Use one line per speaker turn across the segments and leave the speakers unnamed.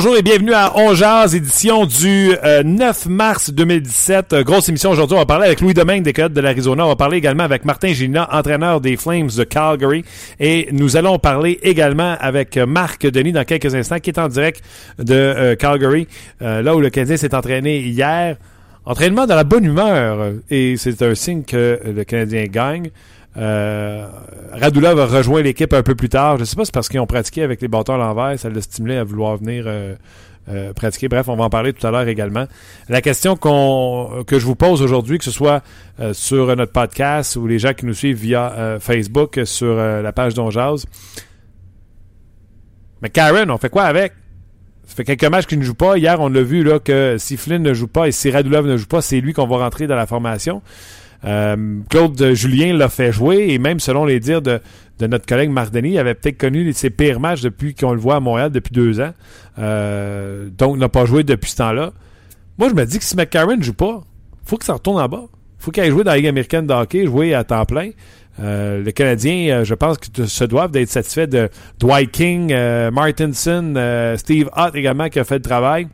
Bonjour et bienvenue à On édition du 9 euh, mars 2017. Euh, grosse émission aujourd'hui. On va parler avec Louis Domingue des Coyotes de l'Arizona. On va parler également avec Martin Gina, entraîneur des Flames de Calgary. Et nous allons parler également avec Marc Denis dans quelques instants, qui est en direct de euh, Calgary, là où le Canadien s'est entraîné hier. Entraînement dans la bonne humeur. Et c'est un signe que le Canadien gagne. Euh, Radulov va rejoindre l'équipe un peu plus tard. Je ne sais pas si c'est parce qu'ils ont pratiqué avec les bâtons à l'envers, ça l'a stimulé à vouloir venir euh, euh, pratiquer. Bref, on va en parler tout à l'heure également. La question que je vous pose aujourd'hui, que ce soit sur notre podcast ou les gens qui nous suivent via Facebook sur la page d'Onjaz. Mais Karen, on fait quoi avec? Ça fait quelques matchs qu'il ne joue pas. Hier, on a vu là, que si Flynn ne joue pas et si Radulov ne joue pas, c'est lui qu'on va rentrer dans la formation. Euh, Claude Julien l'a fait jouer et même selon les dires de, notre collègue Mardini, il avait peut-être connu ses pires matchs depuis qu'on le voit à Montréal depuis deux ans. Euh, donc, n'a pas joué depuis ce temps-là. Moi, je me dis que si McCarron ne joue pas, faut que ça retourne en bas. faut qu'il aille jouer dans la Ligue américaine de hockey, jouer à temps plein. Euh, les Canadiens, je pense que se doivent d'être satisfaits de Dwight King, Martinson, Steve Hutt également qui a fait le travail.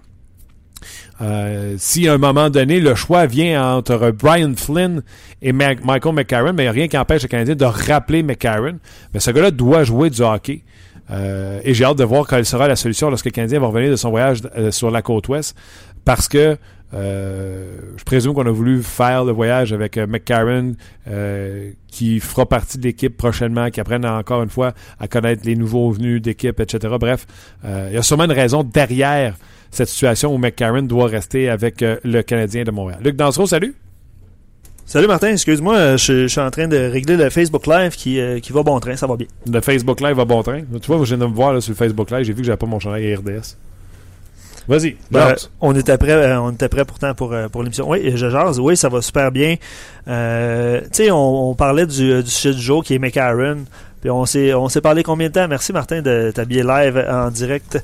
Euh, si à un moment donné, le choix vient entre Brian Flynn et Michael McCarron, mais rien qui empêche le Canadien de rappeler McCarron. Mais ce gars-là doit jouer du hockey. Euh, et j'ai hâte de voir quelle sera la solution lorsque le Canadien va revenir de son voyage euh, sur la côte ouest. Parce que je présume qu'on a voulu faire le voyage avec McCarron, qui fera partie de l'équipe prochainement, qui apprenne encore une fois à connaître les nouveaux venus d'équipe, etc. Bref, il y a sûrement une raison derrière cette situation où McCarron doit rester avec euh, le Canadien de Montréal. Luc Dansereau, salut.
Salut Martin, excuse-moi, euh, je, suis en train de régler le Facebook Live qui, euh, qui va bon train, ça va bien.
Le Facebook Live va bon train. Tu vois, je viens de me voir sur le Facebook Live, j'ai vu que j'avais pas mon chandail RDS. Vas-y,
ben, on était prêt, on était prêt pourtant pour, pour l'émission. Oui, je jase, oui, ça va super bien. tu sais, on, parlait du, du sujet du jour qui est McCarron. Puis on s'est on s'est parlé combien de temps? Merci Martin de t'habiller live en direct.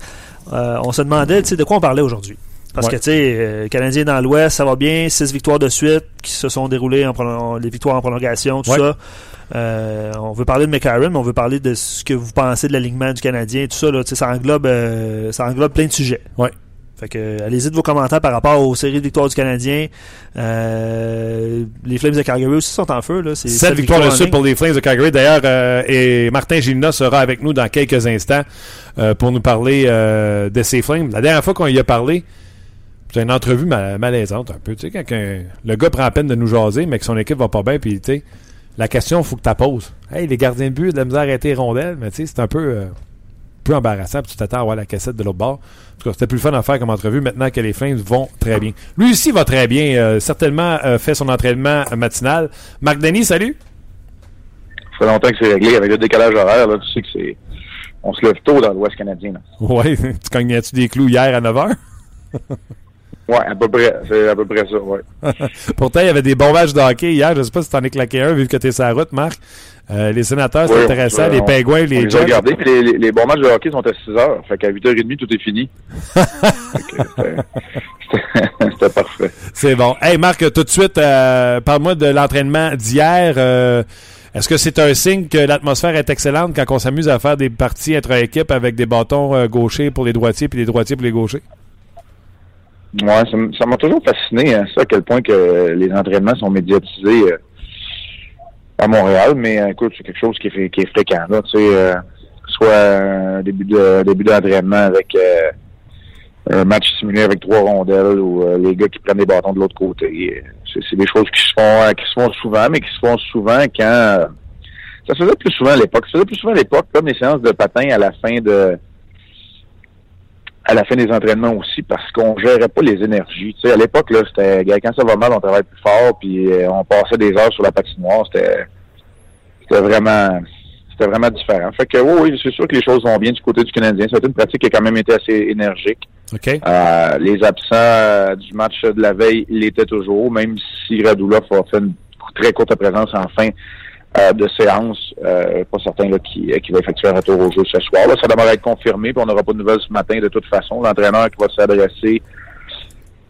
Euh, on se demandait de quoi on parlait aujourd'hui. Parce que, tu sais, euh, Canadien dans l'Ouest, ça va bien, six victoires de suite qui se sont déroulées, en les victoires en prolongation, tout ça. Euh, on veut parler de McCarron, mais on veut parler de ce que vous pensez de l'alignement du Canadien, tout ça, là, ça englobe, ça englobe plein de sujets.
Ouais.
Fait que allez-y de vos commentaires par rapport aux séries de victoires du Canadien. Euh, les Flames de Calgary aussi sont en feu. Là.
C'est Sept victoires de suite pour les Flames de Calgary. D'ailleurs, euh, et Martin Gilna sera avec nous dans quelques instants euh, pour nous parler de ces Flames. La dernière fois qu'on y a parlé, c'est une entrevue malaisante un peu. Tu sais, quand le gars prend la peine de nous jaser, mais que son équipe va pas bien, puis tu sais, la question, il faut que tu la poses. Hey, les gardiens de but, de la misère à arrêter rondelle, mais tu sais, c'est un peu peu embarrassant, puis tu t'attends à voir la cassette de l'autre bord. En tout cas, c'était plus fun à faire comme entrevue maintenant que les Flames vont très bien. Lui aussi va très bien, euh, certainement euh, fait son entraînement matinal. Marc Denis, salut!
Ça fait longtemps que c'est réglé avec le décalage horaire, là, tu sais que c'est. On se lève tôt dans l'Ouest canadien.
Oui, tu cognais-tu des clous hier à 9 h?
Oui, à peu près. C'est à peu près ça, oui.
Pourtant, il y avait des bons matchs de hockey hier. Je ne sais pas si tu en es claqué un vu que tu es sur la route, Marc. Euh, les sénateurs, c'est intéressant. les pingouins, les
Jets. regardé, les, les, bons matchs de hockey sont à 6 heures. Fait qu'à 8h30, tout est fini. C'était parfait.
C'est bon. Hey, Marc, tout de suite, euh, parle-moi de l'entraînement d'hier. Euh, est-ce que c'est un signe que l'atmosphère est excellente quand on s'amuse à faire des parties entre équipes avec des bâtons gauchers pour les droitiers puis des droitiers pour les gauchers?
Ouais, ça m'a toujours fasciné, hein, ça, à quel point que les entraînements sont médiatisés à Montréal, mais euh, écoute, c'est quelque chose qui est, fréquent, là, tu sais, euh, soit un début de début d'entraînement avec euh, un match simulé avec trois rondelles ou les gars qui prennent des bâtons de l'autre côté. C'est des choses qui se font qui se font souvent, mais qui se font souvent quand ça se faisait plus souvent à l'époque. Ça se faisait plus souvent à l'époque, comme les séances de patin à la fin de à la fin des entraînements aussi parce qu'on gérait pas les énergies. Tu sais, à l'époque, là, c'était quand ça va mal, on travaille plus fort, puis euh, on passait des heures sur la patinoire. C'était c'était vraiment c'était vraiment différent. Fait que oui, oui, c'est sûr que les choses vont bien du côté du Canadien. C'est une pratique qui a quand même été assez énergique.
OK.
Euh, les absents euh, du match de la veille l'étaient toujours, même si Radulov a fait une très courte présence en fin euh, de séance. Euh, pas certain là, qui, qui va effectuer un retour au jeu ce soir. Là, ça devrait être confirmé, puis on n'aura pas de nouvelles ce matin de toute façon. L'entraîneur qui va s'adresser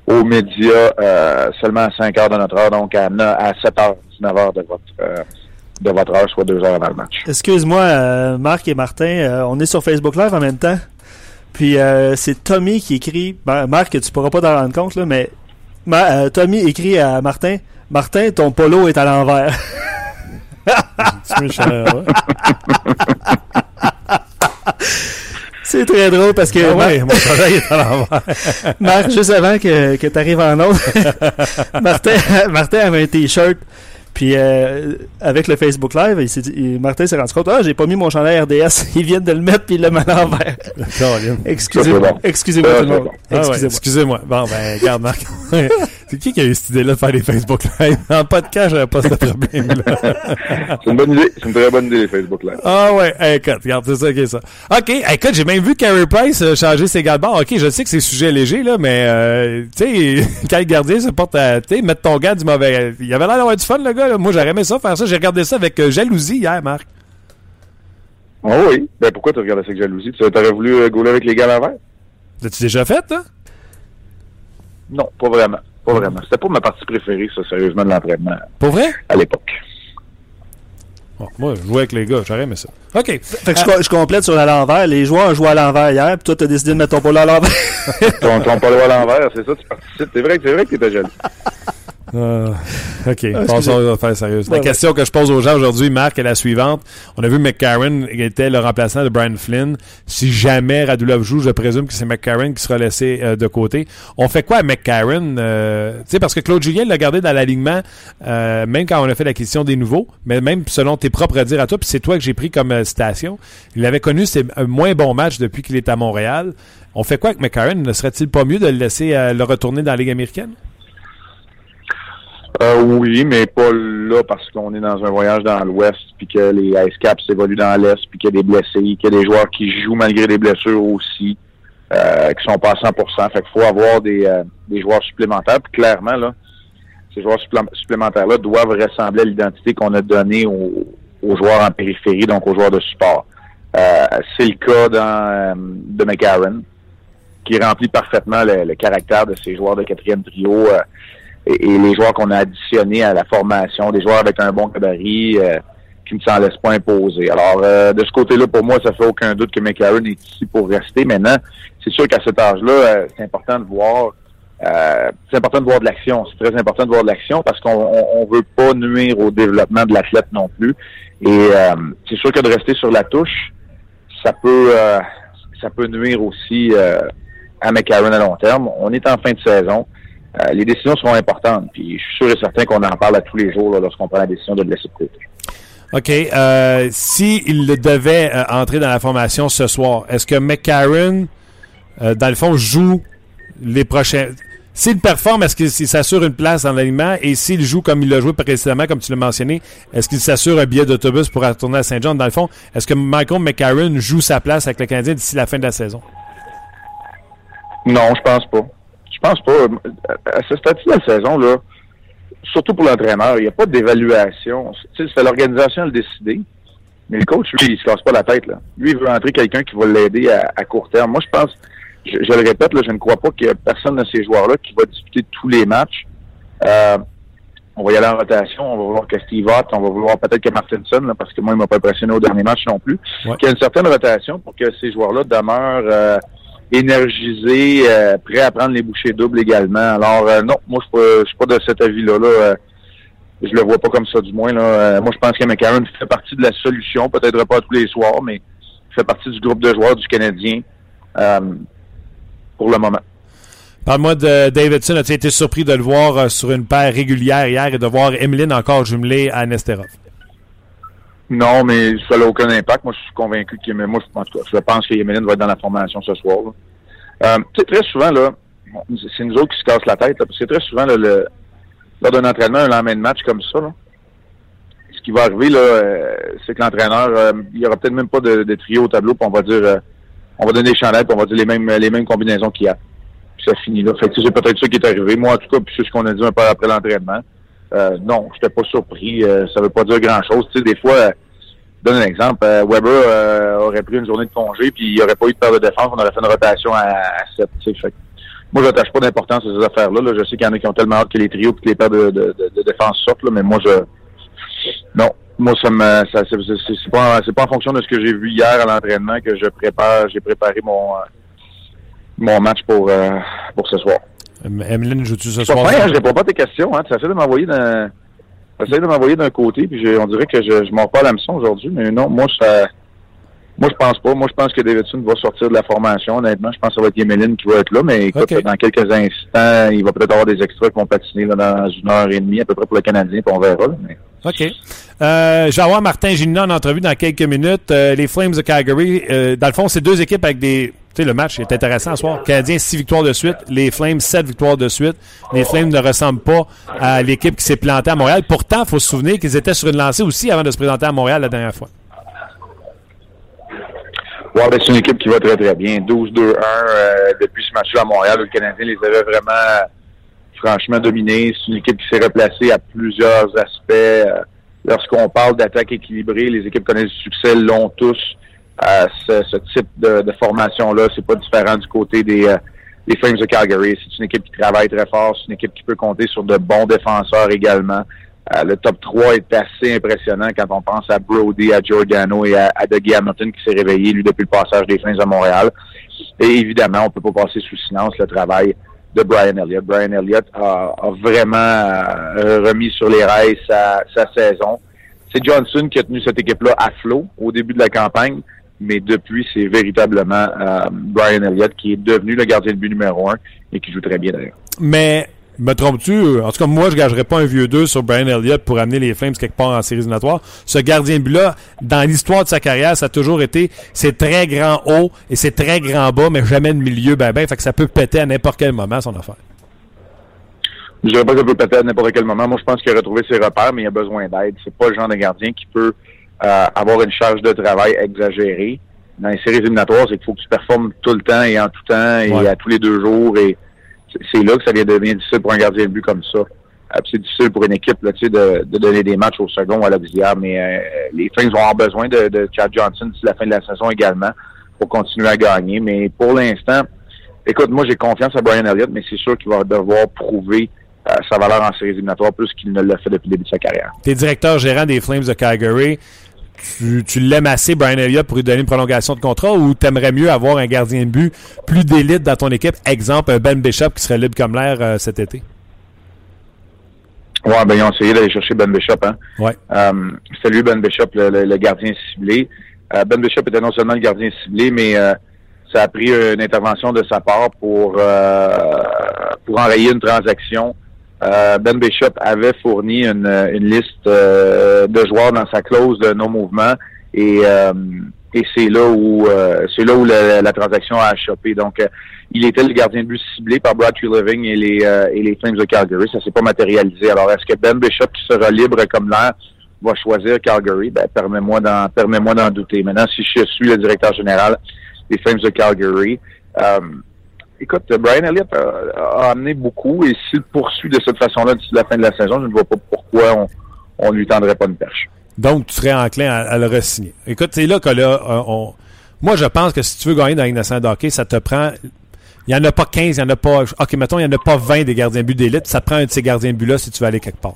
aux médias euh, seulement à 5 heures de notre heure, donc à, à 7 heures, 19 heures de votre euh, de votre heure, soit deux heures avant le match.
Excuse-moi, euh, Marc et Martin, euh, on est sur Facebook Live en même temps. Puis euh, c'est Tommy qui écrit. Ben, Marc, tu pourras pas t'en rendre compte, là, mais Ma- euh, Tommy écrit à Martin Martin, ton polo est à l'envers.
Tu me cher, ouais.
C'est très drôle parce que
Ah
Mar-
mon chandail est à l'envers.
Marc, juste avant que, que tu arrives en autre, Martin, Martin avait un t-shirt. Puis euh, avec le Facebook Live, il s'est dit- il- Martin s'est rendu compte Ah, j'ai pas mis mon chandail RDS. Ils viennent de le mettre puis il l'a mis à l'envers. Excusez-moi. Excusez-moi tout le monde.
Ah ouais,
excusez-moi.
Bon, ben, regarde, Marc. C'est qui qui a eu cette idée-là de faire des Facebook Live? En podcast, j'avais pas ce problème-là.
C'est une bonne idée. C'est une très bonne idée, les Facebook Live.
Ah ouais, hey, écoute, regarde, c'est ça qui est ça. OK, hey, écoute, j'ai même vu Carey Price euh, changer ses gars de bord. OK, je sais que c'est sujet léger, là, mais, euh, tu sais, quand le gardien se porte à, tu sais, mettre ton gars du mauvais... Il avait l'air d'avoir du fun, le gars, là. Moi, j'aurais aimé ça, faire ça. J'ai regardé ça avec euh, jalousie hier, Marc.
Oh oui? Ben pourquoi tu regardes ça avec jalousie? Tu aurais voulu euh, gauler avec les gars à l'envers?
L'as-tu déjà fait, hein?
Non, pas vraiment. Pas vraiment. C'était pas ma partie préférée, ça, sérieusement, de l'entraînement
Pour vrai?
à l'époque.
Bon, moi, je jouais avec les gars, j'aurais aimé ça. OK.
Fait que je, co- je complète sur à l'envers. Les joueurs ont joué à l'envers hier, puis toi, t'as décidé de mettre ton polo à l'envers.
ton, ton polo à l'envers, c'est ça, tu participes. C'est vrai que c'est vrai que t'étais jaloux.
Euh, OK,
Ah,
passons aux affaires sérieuses.
Ouais,
la question que je pose aux gens aujourd'hui, Marc, est la suivante. On a vu McCarron était le remplaçant de Brian Flynn. Si jamais Radulov joue, je présume que c'est McCarron qui sera laissé euh, de côté. On fait quoi à McCarron? Euh, tu sais, parce que Claude Julien l'a gardé dans l'alignement, euh, même quand on a fait la question des nouveaux, mais même selon tes propres dires à toi, puis c'est toi que j'ai pris comme citation. Il avait connu ses moins bons matchs depuis qu'il est à Montréal. On fait quoi avec McCarron? Ne serait-il pas mieux de le laisser euh, le retourner dans la Ligue américaine?
Euh, oui, mais pas là parce qu'on est dans un voyage dans l'Ouest, puis que les Ice Caps évoluent dans l'Est, puis qu'il y a des blessés, qu'il y a des joueurs qui jouent malgré des blessures aussi, euh, qui sont pas à 100% Fait qu'il faut avoir des, euh, des joueurs supplémentaires. Puis clairement, là, ces joueurs supplé- supplémentaires-là doivent ressembler à l'identité qu'on a donnée aux, aux joueurs en périphérie, donc aux joueurs de support. Euh, c'est le cas dans, euh, de McCarron, qui remplit parfaitement le, le caractère de ces joueurs de quatrième trio. Et, les joueurs qu'on a additionnés à la formation, des joueurs avec un bon gabarit euh, qui ne s'en laissent pas imposer. Alors, euh, de ce côté-là, pour moi, ça fait aucun doute que McCarron est ici pour rester. Maintenant, c'est sûr qu'à cet âge-là, euh, c'est important de voir euh, c'est important de voir de l'action. C'est très important de voir de l'action parce qu'on on, veut pas nuire au développement de l'athlète non plus. Et euh, c'est sûr que de rester sur la touche, ça peut euh, ça peut nuire aussi euh, à McCarron à long terme. On est en fin de saison. Euh, les décisions seront importantes. Puis je suis sûr et certain qu'on en parle à tous les jours lorsqu'on prend la décision de le laisser de côté.
OK. Euh, si il devait euh, entrer dans la formation ce soir, est-ce que McCarron, dans le fond, joue les prochains... S'il performe, est-ce qu'il s'assure une place dans l'alignement? Et s'il joue comme il l'a joué précédemment, comme tu l'as mentionné, est-ce qu'il s'assure un billet d'autobus pour retourner à Saint-Jean? Dans le fond, est-ce que Michael McCarron joue sa place avec le Canadien d'ici la fin de la saison?
Non, je pense pas. Je pense pas. À ce stade de la saison, là, surtout pour l'entraîneur, il n'y a pas d'évaluation. C'est l'organisation à le décider. Mais le coach, lui, il se casse pas la tête. Là. Lui, il veut entrer quelqu'un qui va l'aider à, à court terme. Moi, je pense, je, je le répète, là, je ne crois pas qu'il y a personne de ces joueurs-là qui va disputer tous les matchs. Euh, on va y aller en rotation, on va vouloir que Steve Ott, on va vouloir peut-être que Martinson, là, parce que moi, il m'a pas impressionné au dernier match non plus.
Ouais.
Qu'il y a une certaine rotation pour que ces joueurs-là demeurent euh, énergisés, euh, prêts à prendre les bouchées doubles également. Alors, euh, non, moi, je suis pas- pas de cet avis-là. Là. Euh, je le vois pas comme ça, du moins. Là. Euh, moi, je pense que McCarron fait partie de la solution, peut-être pas tous les soirs, mais fait partie du groupe de joueurs du Canadien euh, pour le moment.
Parle-moi de Davidson. As-tu été surpris de le voir euh, sur une paire régulière hier et de voir Emeline encore jumelée à Nesterov?
Non, mais ça n'a aucun impact. Moi, je suis convaincu que moi, je- en tout cas, je pense que Yemelin va être dans la formation ce soir. Euh, très souvent, là, c'est nous autres qui se cassent la tête, là, parce que très souvent, là, le, lors d'un entraînement, un lendemain de match comme ça, là, ce qui va arriver, là, euh, c'est que l'entraîneur, euh, il y aura peut-être même pas de, de, trio au tableau, puis on va dire, euh, on va donner des chandelles, puis on va dire les mêmes, les mêmes combinaisons qu'il y a. Puis ça finit là. Fait que c'est peut-être ça qui est arrivé. Moi, en tout cas, puis c'est ce qu'on a dit un peu après l'entraînement. Euh, non, j'étais pas surpris. ça veut pas dire grand-chose. Tu sais, des fois, donne un exemple. Weber aurait pris une journée de congé, puis il n'y aurait pas eu de paire de défense. On aurait fait une rotation à, à 7. Tu sais, fait moi, j'attache pas d'importance à ces affaires-là. Là. Je sais qu'il y en a qui ont tellement hâte que les trios et que les paires de, de, de, défense sortent, là, mais moi, je non, moi, ça me, ça, c'est pas, c'est pas en fonction de ce que j'ai vu hier à l'entraînement que je prépare, j'ai préparé mon, euh, mon match pour, euh, pour ce soir.
Emeline, joues-tu ce soir?
Pas hein, je réponds pas à tes questions, hein. Tu essaies de m'envoyer d'un, de m'envoyer d'un côté, puis on dirait que je, je m'en pas à l'hameçon aujourd'hui, mais non, moi, ça, moi, je pense pas. Moi, je pense que Davidson va sortir de la formation. Honnêtement, je pense que ça va être Yemeline qui va être là. Mais écoute, dans quelques instants, il va peut-être avoir des extras qui vont patiner là, dans une heure et demie à peu près pour le Canadien, puis on verra. mais...
OK. Euh, Martin Gina en entrevue dans quelques minutes. Euh, les Flames de Calgary, euh, dans le fond, c'est deux équipes avec des... Le match est intéressant ce soir. Canadien, six victoires de suite. Les Flames, sept victoires de suite. Les Flames ne ressemblent pas à l'équipe qui s'est plantée à Montréal. Pourtant, il faut se souvenir qu'ils étaient sur une lancée aussi avant de se présenter à Montréal la dernière fois.
Ben, c'est une équipe qui va très, très bien. 12-2-1 euh, depuis ce match-là à Montréal, le Canadien les avait vraiment franchement dominés. C'est une équipe qui s'est replacée à plusieurs aspects. Euh, lorsqu'on parle d'attaque équilibrée, les équipes connaissent du succès, l'ont tous. Ce, ce, type de, de formation-là, c'est pas différent du côté des, euh, des Flames de Calgary. C'est une équipe qui travaille très fort, c'est une équipe qui peut compter sur de bons défenseurs également. Euh, le top 3 est assez impressionnant quand on pense à Brody, à Giordano et à, à Dougie Hamilton qui s'est réveillé, lui, depuis le passage des Flames à Montréal. Et évidemment, on peut pas passer sous silence le travail de Brian Elliott. Brian Elliott a, a vraiment euh, remis sur les rails sa, sa saison. C'est Johnson qui a tenu cette équipe-là à flot au début de la campagne, mais depuis, c'est véritablement euh, Brian Elliott qui est devenu le gardien de but numéro un et qui joue très bien d'ailleurs.
Mais me trompes-tu? En tout cas, moi, je gagerais pas un vieux 2 sur Brian Elliott pour amener les Flames quelque part en séries éliminatoires. Ce gardien de but-là, dans l'histoire de sa carrière, ça a toujours été, c'est très grand haut et c'est très grand bas, mais jamais de milieu, ben ben. Fait que ça peut péter à n'importe quel moment, son affaire.
Je dirais pas que ça peut péter à n'importe quel moment. Moi, je pense qu'il a retrouvé ses repères, mais il a besoin d'aide. C'est pas le genre de gardien qui peut euh, avoir une charge de travail exagérée. Dans les séries éliminatoires, c'est qu'il faut que tu performes tout le temps et en tout temps et ouais. à tous les deux jours et c'est là que ça vient devenir difficile pour un gardien de but comme ça. Euh, c'est difficile pour une équipe là, de, de donner des matchs au second ou à l'auxiliaire, mais euh, les Flames vont avoir besoin de, de Chad Johnson d'ici la fin de la saison également pour continuer à gagner. Mais pour l'instant, écoute, moi j'ai confiance à Brian Elliott, mais c'est sûr qu'il va devoir prouver euh, sa valeur en séries éliminatoires plus qu'il ne l'a fait depuis le début de sa carrière.
T'es directeur gérant des Flames de Calgary. Tu, tu l'aimes assez, Brian Elliott, pour lui donner une prolongation de contrat ou t'aimerais mieux avoir un gardien de but plus d'élite dans ton équipe? Exemple, un Ben Bishop qui serait libre comme l'air euh, cet été.
Ouais, ben ils ont essayé d'aller chercher Ben Bishop, hein.
Ouais.
Euh, C'était lui, Ben Bishop, le, le, le gardien ciblé. Euh, ben Bishop était non seulement le gardien ciblé, mais euh, ça a pris une intervention de sa part pour pour enrayer une transaction. Euh, ben Bishop avait fourni une, une liste de joueurs dans sa clause de non-mouvement et et c'est là où c'est là où la, la, transaction a chopé. Donc il était le gardien de but ciblé par Brad Living et les et les Flames de Calgary. Ça s'est pas matérialisé. Alors est-ce que Ben Bishop qui sera libre comme l'air va choisir Calgary, ben, permets-moi d'en, permets-moi d'en douter. Maintenant, si je suis le directeur général des Flames de Calgary, euh, écoute, Brian Elliott a, a, amené beaucoup et s'il poursuit de cette façon-là d'ici la fin de la saison, je ne vois pas pourquoi on, on lui tendrait pas une perche.
Donc, tu serais enclin à, à le re-signer. Écoute, c'est là que là, on, moi, je pense que si tu veux gagner dans la hockey, ça te prend il n'y en a pas 15, il n'y en a pas. OK, mettons, il n'y en a pas 20 des gardiens de but d'élite. Ça te prend un de ces gardiens de but-là si tu veux aller quelque part.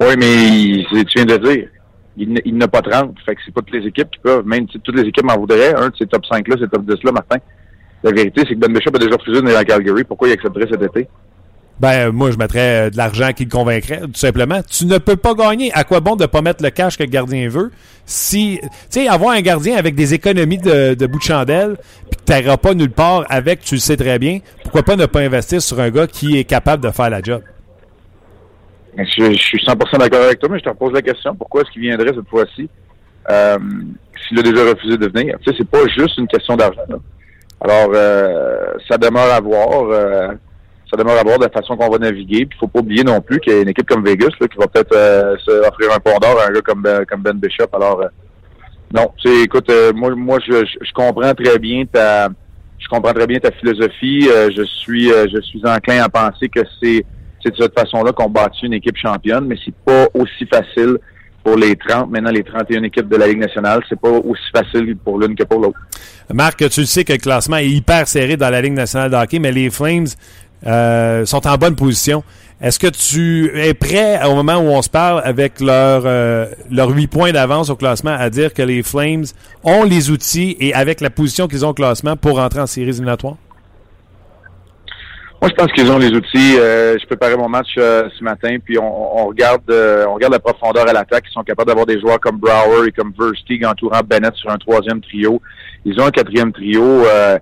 Oui, mais tu viens de dire, il, il n'a pas 30. Fait que c'est pas toutes les équipes qui peuvent, même si toutes les équipes m'en voudraient, un de ces top 5-là, ces top 10-là, Martin. La vérité, c'est que Ben Bishop a déjà refusé d'aller à Calgary. Pourquoi il accepterait cet été?
Ben, moi, je mettrais de l'argent qui le convaincrait, tout simplement. Tu ne peux pas gagner. À quoi bon de pas mettre le cash que le gardien veut? Si, tu sais, avoir un gardien avec des économies de, de bout de chandelle, puis que tu pas nulle part avec, tu le sais très bien, pourquoi pas ne pas investir sur un gars qui est capable de faire la job?
Je, je, suis 100% d'accord avec toi, mais je te repose la question. Pourquoi est-ce qu'il viendrait cette fois-ci euh, s'il a déjà refusé de venir? Tu sais, c'est pas juste une question d'argent. Alors, euh, ça demeure à voir. euh, ça demeure à voir de la façon qu'on va naviguer. Puis, faut pas oublier non plus qu'il y a une équipe comme Vegas là, qui va peut-être euh, se offrir un pont d'or à un gars comme Ben, comme ben Bishop. Alors, euh, non, sais, écoute, euh, moi, moi, je, je, comprends très bien ta, je comprends très bien ta philosophie. Euh, je suis, euh, je suis enclin à penser que c'est, c'est de cette façon-là qu'on bâtit une équipe championne, mais c'est pas aussi facile pour les 30, maintenant les 31 équipes de la Ligue nationale, c'est pas aussi facile pour l'une que pour l'autre.
Marc, tu sais que le classement est hyper serré dans la Ligue nationale de hockey, mais les Flames euh, sont en bonne position. Est-ce que tu es prêt au moment où on se parle avec leur euh, leurs huit points d'avance au classement à dire que les Flames ont les outils et avec la position qu'ils ont au classement pour rentrer en séries éliminatoires?
Moi, je pense qu'ils ont les outils. Euh, je préparais mon match euh, ce matin, puis on, on regarde euh, on regarde la profondeur à l'attaque. Ils sont capables d'avoir des joueurs comme Brower et comme Versteeg entourant Bennett sur un troisième trio. Ils ont un quatrième trio, euh,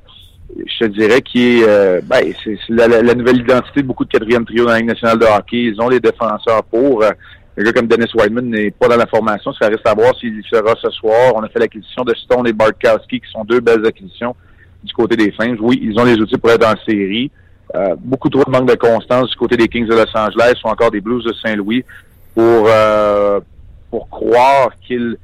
je te dirais, qui est, euh, ben, c'est la- la nouvelle identité de beaucoup de quatrième trio dans la Ligue nationale de hockey. Ils ont les défenseurs pour. Euh, un gars comme Dennis Whiteman n'est pas dans la formation. Ça reste à voir s'il y sera ce soir. On a fait l'acquisition de Stone et Bartkowski, qui sont deux belles acquisitions du côté des Flames. Oui, ils ont les outils pour être en série. Euh, beaucoup trop de manque de constance du côté des Kings de Los Angeles ou encore des Blues de Saint-Louis pour euh, pour croire qu'ils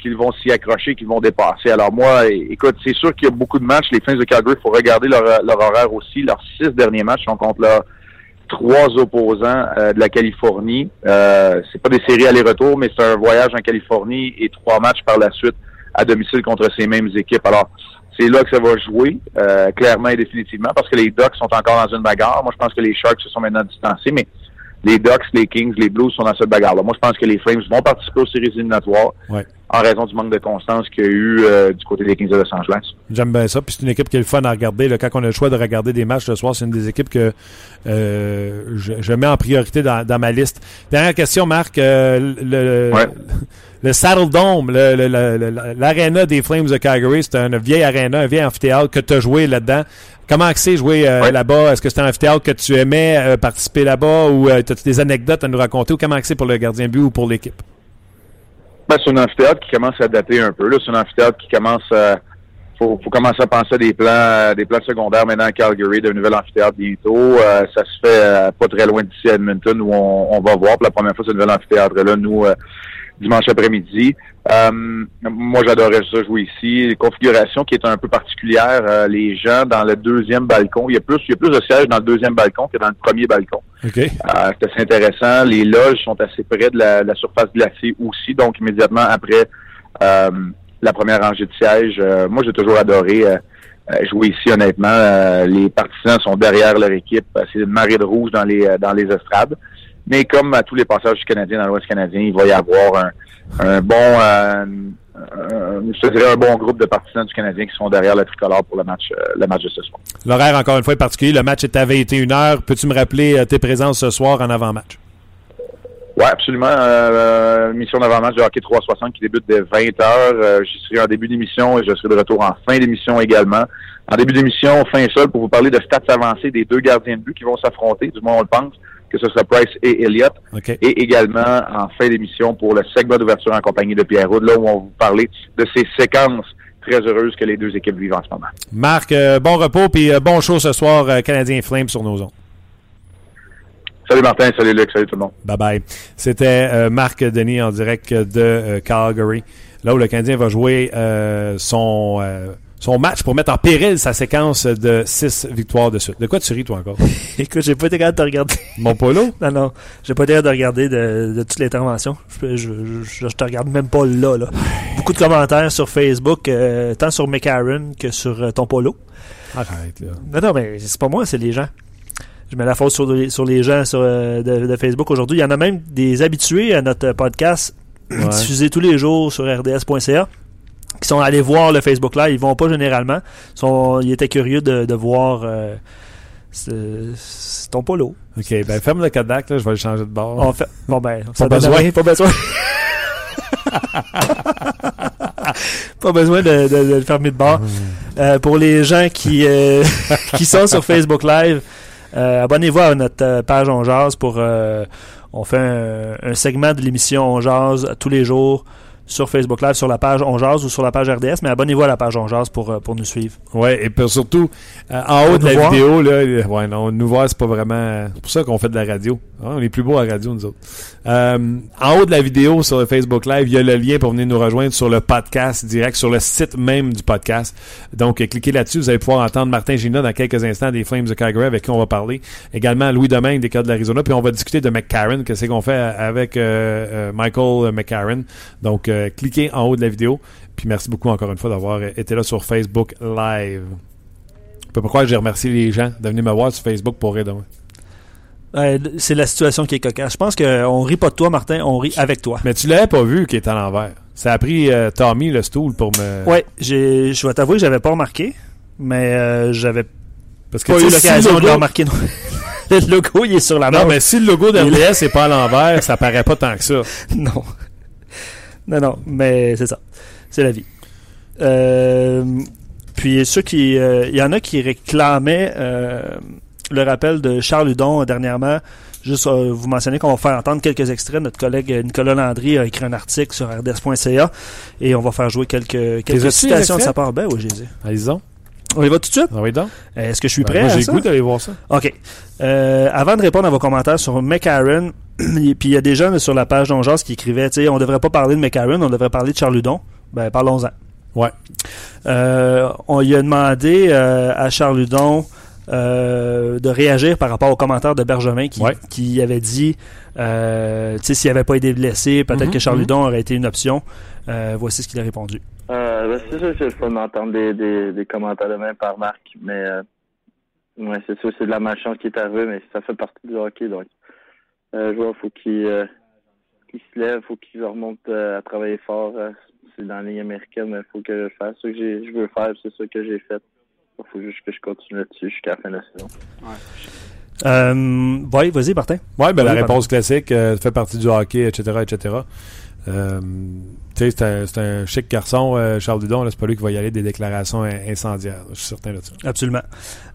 qu'ils vont s'y accrocher, qu'ils vont dépasser. Alors moi, écoute, c'est sûr qu'il y a beaucoup de matchs. Les Flames de Calgary, il faut regarder leur, leur horaire aussi. Leurs six derniers matchs sont contre leurs trois opposants euh, de la Californie. Euh, c'est pas des séries aller-retour, mais c'est un voyage en Californie et trois matchs par la suite à domicile contre ces mêmes équipes. Alors, c'est là que ça va jouer, euh, clairement et définitivement, parce que les Ducks sont encore dans une bagarre. Moi, je pense que les Sharks se sont maintenant distancés, mais les Ducks, les Kings, les Blues sont dans cette bagarre-là. Moi, je pense que les Flames vont participer aux séries éliminatoires
Ouais.
en raison du manque de constance qu'il y a eu euh, du côté des Kings de Los Angeles.
J'aime bien ça. Puis c'est une équipe qui est le fun à regarder. Là, quand on a le choix de regarder des matchs ce soir, c'est une des équipes que euh, je, je mets en priorité dans, dans ma liste. Dernière question, Marc. Euh, le,
Ouais.
Le Saddle Dome, l'aréna des Flames de Calgary, c'est une vieille aréna, un vieil amphithéâtre que tu as joué là-dedans. Comment c'est jouer euh, là-bas? Est-ce que c'est un amphithéâtre que tu aimais euh, participer là-bas ou euh, as-tu des anecdotes à nous raconter ou comment c'est pour le gardien de but ou pour l'équipe?
Ben, c'est un amphithéâtre qui commence à dater un peu. C'est un amphithéâtre qui commence à faut, faut commencer à penser à des plans, des plans secondaires maintenant à Calgary, d'un nouvel amphithéâtre bientôt. Ça se fait pas très loin d'ici à Edmonton où on, on va voir pour la première fois ce nouvel amphithéâtre-là, nous, dimanche après-midi. Euh, moi, j'adorais ça jouer ici. Une configuration qui est un peu particulière. Euh, les gens dans le deuxième balcon, il y a plus, il y a plus de sièges dans le deuxième balcon que dans le premier balcon.
OK.
Euh, c'est assez intéressant. Les loges sont assez près de la, la surface glacée aussi, donc immédiatement après euh, la première rangée de sièges. euh, moi, j'ai toujours adoré euh, jouer ici, honnêtement. Euh, les partisans sont derrière leur équipe. C'est une marée de rouge dans les dans les estrades. Mais comme à tous les passages du Canadien dans l'Ouest canadien, il va y avoir un, un bon euh, un- je te dirais un bon groupe de partisans du Canadien qui sont derrière le tricolore pour le match euh, le match de ce soir.
L'horaire, encore une fois, est particulier. Le match est à 21h. Peux-tu me rappeler euh, tes présences ce soir en avant-match?
Oui, absolument. Mission d'avant-match de hockey 360 qui débute dès 20 h euh, Je serai en début d'émission et je serai de retour en fin d'émission également. En début d'émission, fin seul, pour vous parler de stats avancés des deux gardiens de but qui vont s'affronter, du moins on le pense, que ce sera Price et Elliott. Et également en fin d'émission pour le segment d'ouverture en compagnie de Pierre Roud, là où on va vous parler de ces séquences très heureuses que les deux équipes vivent en ce moment.
Marc, euh, bon repos puis euh, bon show ce soir, euh, Canadien Flames sur nos ondes.
Salut Martin, salut Luc, salut tout le monde.
Bye bye. C'était Marc Denis en direct de Calgary, là où le Canadien va jouer son, son match pour mettre en péril sa séquence de six victoires de suite. De quoi tu ris, toi, encore?
Écoute, j'ai pas été capable de te regarder.
Mon polo?
Non, non. J'ai pas été capable de regarder de, de toute l'intervention. Je, je, je, je te regarde même pas là, là. Beaucoup de commentaires sur Facebook, euh, tant sur McCarron que sur euh, ton polo.
Arrête, là.
Non, non, mais c'est pas moi, c'est les gens. Je mets la faute sur les, sur les gens sur, euh, de, de Facebook aujourd'hui. Il y en a même des habitués à notre podcast
Ouais.
diffusé tous les jours sur rds.ca qui sont allés voir le Facebook Live. Ils vont pas généralement. Ils, sont, ils étaient curieux de, de voir euh, ton polo.
OK, ben ferme le Kodak, là, je vais le changer de bord.
On fait, bon ben, ça donne
besoin.
rien, pas besoin. pas besoin de, de- de le fermer de bord. Euh, pour les gens qui, euh, qui sont sur Facebook Live, euh, abonnez-vous à notre euh, page On Jazz pour... euh, on fait un, un segment de l'émission On Jazz tous les jours sur Facebook Live, sur la page On ou sur la page RDS, mais abonnez-vous à la page On pour, euh, pour nous suivre.
Ouais, et puis surtout, euh, en haut de la vidéo, là, ouais, non, nous voir, c'est pas vraiment. C'est pour ça qu'on fait de la radio. Ah, on est plus beau à la radio, nous autres. Euh, en haut de la vidéo sur le Facebook Live, il y a le lien pour venir nous rejoindre sur le podcast direct, sur le site même du podcast. Donc, cliquez là-dessus, vous allez pouvoir entendre Martin Gina dans quelques instants des Flames de Calgary avec qui on va parler. Également Louis Domingue des cas de l'Arizona, puis on va discuter de McCarron, que c'est qu'on fait avec Michael McCarron. Donc, euh, cliquez en haut de la vidéo. Puis merci beaucoup encore une fois d'avoir été là sur Facebook Live. Je peux pas croire que j'ai remercié les gens de venir me voir sur Facebook pour rire
de c'est la situation qui est cocasse. Je pense qu'on rit pas de toi, Martin, on rit avec toi.
Mais tu l'avais pas vu qui est à l'envers. Ça a pris euh, Tommy le stool pour me.
Ouais, je vais t'avouer que j'avais pas remarqué, mais euh, j'avais Parce que pas eu l'occasion de le remarquer. le logo, il est sur la main.
Non, mais si le logo d'RDS n'est pas à l'envers, ça paraît pas tant que ça.
Non. Non, non, mais c'est ça. C'est la vie. Euh, puis ceux qui. Euh, il y en a qui réclamaient euh, le rappel de Charles Hudon dernièrement. Juste vous mentionner qu'on va faire entendre quelques extraits. Notre collègue Nicolas Landry a écrit un article sur rds.ca et on va faire jouer quelques, quelques citations de sa part. Ben oui, Jésus.
Allez-y
on y va tout de suite?
Ah oui, donc.
Est-ce que je suis ben, prêt?
moi, j'ai goût d'aller voir ça.
OK. Euh, avant de répondre à vos commentaires sur McAaron, puis il y a des gens sur la page d'Onjas qui écrivaient, tu sais, on devrait pas parler de McAaron, on devrait parler de Charludon. Ben, parlons-en.
Ouais.
Euh, on lui a demandé euh, à Charludon euh, de réagir par rapport aux commentaires de Bergevin qui, qui avait dit, euh, tu sais, s'il avait pas été blessé, peut-être mm-hmm, que Charludon mm-hmm. aurait été une option. Euh, voici ce qu'il a répondu.
Euh, ben, c'est sûr que je peux m'entendre des, des, des, commentaires de même par Marc, mais euh, ouais, c'est sûr c'est de la malchance qui est arrivée, mais ça fait partie du hockey. Donc, euh, joueur, faut qu'il euh, se lève, faut qu'il remonte euh, à travailler fort. Euh, c'est dans la ligne américaine, mais il faut que je fasse ce que je veux faire, c'est ce que j'ai fait. Il faut juste que je continue là-dessus jusqu'à la fin de la saison.
Ouais. Euh, ouais, vas-y, Martin.
Ouais, ben la réponse classique fait partie du hockey, etc., etc. Euh, c'est un, chic garçon, euh, Charles Dudon. C'est pas lui qui va y aller des déclarations incendiaires. Je suis certain de ça.
Absolument.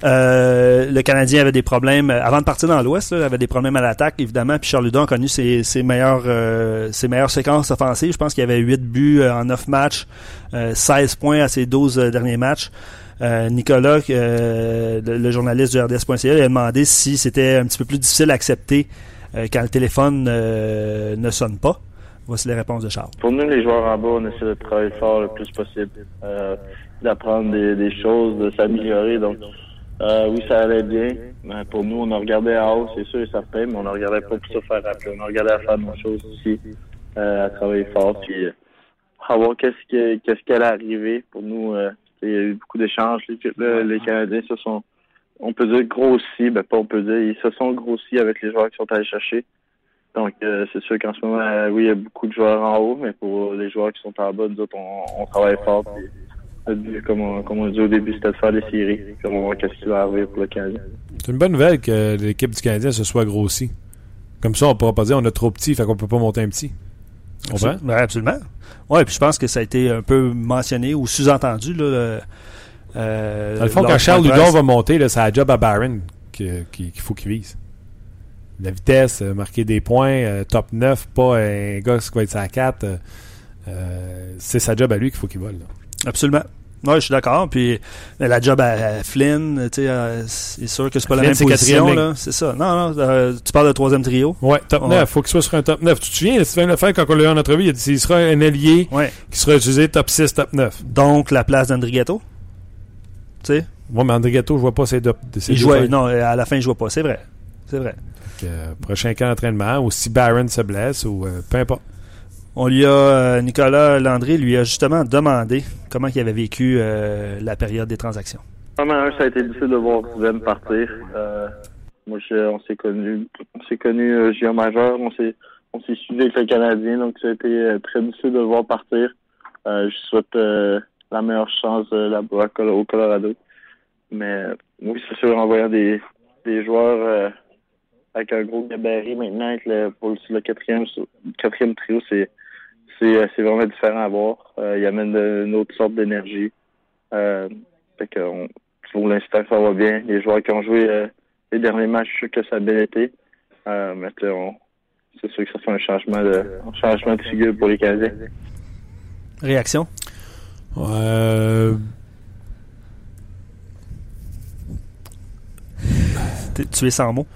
Euh, le Canadien avait des problèmes. Avant de partir dans l'Ouest, il avait des problèmes à l'attaque, évidemment. Puis Charles Dudon a connu ses, euh, meilleures séquences offensives. Je pense qu'il avait 8 buts en 9 matchs, 16 points à ses 12 derniers matchs. Nicolas, le, journaliste du RDS.ca, a demandé si c'était un petit peu plus difficile à accepter quand le téléphone ne sonne pas. Voici les réponses de Charles.
Pour nous, les joueurs en bas, on essaie de travailler fort le plus possible, euh, d'apprendre des, choses, de s'améliorer. Donc, euh, oui, ça allait bien. Mais pour nous, on a regardé à haut, c'est sûr et certain, mais on a regardé pas pour se faire rappeler. On a regardé à faire nos choses aussi, euh, à travailler fort, puis à voir qu'est-ce qui qui allait arriver. Pour nous, il y a eu beaucoup d'échanges. Les, les Canadiens se sont, on peut dire grossis, ben pas on peut dire, ils se sont grossis avec les joueurs qui sont allés chercher. Donc, euh, c'est sûr qu'en ce moment, euh, oui, il y a beaucoup de joueurs en haut, mais pour les joueurs qui sont en bas, nous autres, on, travaille fort. comme, on, comme on dit au début, c'était de faire des séries. Comme on voit qu'est-ce qui va arriver pour le Canadien.
C'est une bonne nouvelle que l'équipe du Canadien se soit grossie. Comme ça, on ne pourra pas dire on a trop petit, fait qu'on peut pas monter un petit.
Absolument. Ben, absolument. Oui, puis je pense que ça a été un peu mentionné ou sous-entendu. Là,
euh, Dans le fond, quand Charles Ludon va monter, c'est la job à Barron qu'il faut qu'il vise la vitesse, euh, marquer des points, euh, top 9, pas un gars qui va être à 4. Euh, c'est sa job à lui qu'il faut qu'il vole.
Absolument. Oui, je suis d'accord. Puis la job à, Flynn, tu sais, c'est sûr que c'est pas la même position. C'est ça. Non, non, tu parles de troisième trio.
Ouais, top 9. Il faut qu'il soit sur un top 9. Tu te souviens, Sylvain Lefebvre, quand on l'a eu en entrevue, il a dit qu'il sera un allié qui sera utilisé top 6, top 9.
Donc la place d'Andrigato. Tu sais?
Oui, mais Andrigato, je vois pas ses, deux.
il jouait, Non, à la fin, je vois pas. C'est vrai. C'est vrai.
Euh, prochain camp d'entraînement, ou si Barron se blesse, ou euh, peu importe.
On lui a, euh, Nicolas Landry lui a justement demandé comment il avait vécu la période des transactions.
Vraiment, ça a été difficile de voir Sven partir. moi, on s'est connu, on s'est connu Géant majeur, on s'est, on s'est suivi avec le Canadien, donc ça a été très difficile de le voir partir. je souhaite la meilleure chance là-bas au Colorado. Mais oui, c'est sûr, en voyant des, des joueurs avec un gros gabarit maintenant, le, pour le, quatrième, quatrième trio, c'est c'est vraiment différent à voir. Euh, il amène une autre sorte d'énergie. Euh, que pour l'instant, ça va bien. Les joueurs qui ont joué euh, les derniers matchs, je suis sûr que ça a bien été. Euh, mais c'est sûr que ça fait un changement de un changement de figure pour les Canadiens.
Réaction?
Euh,
Tu es sans mots.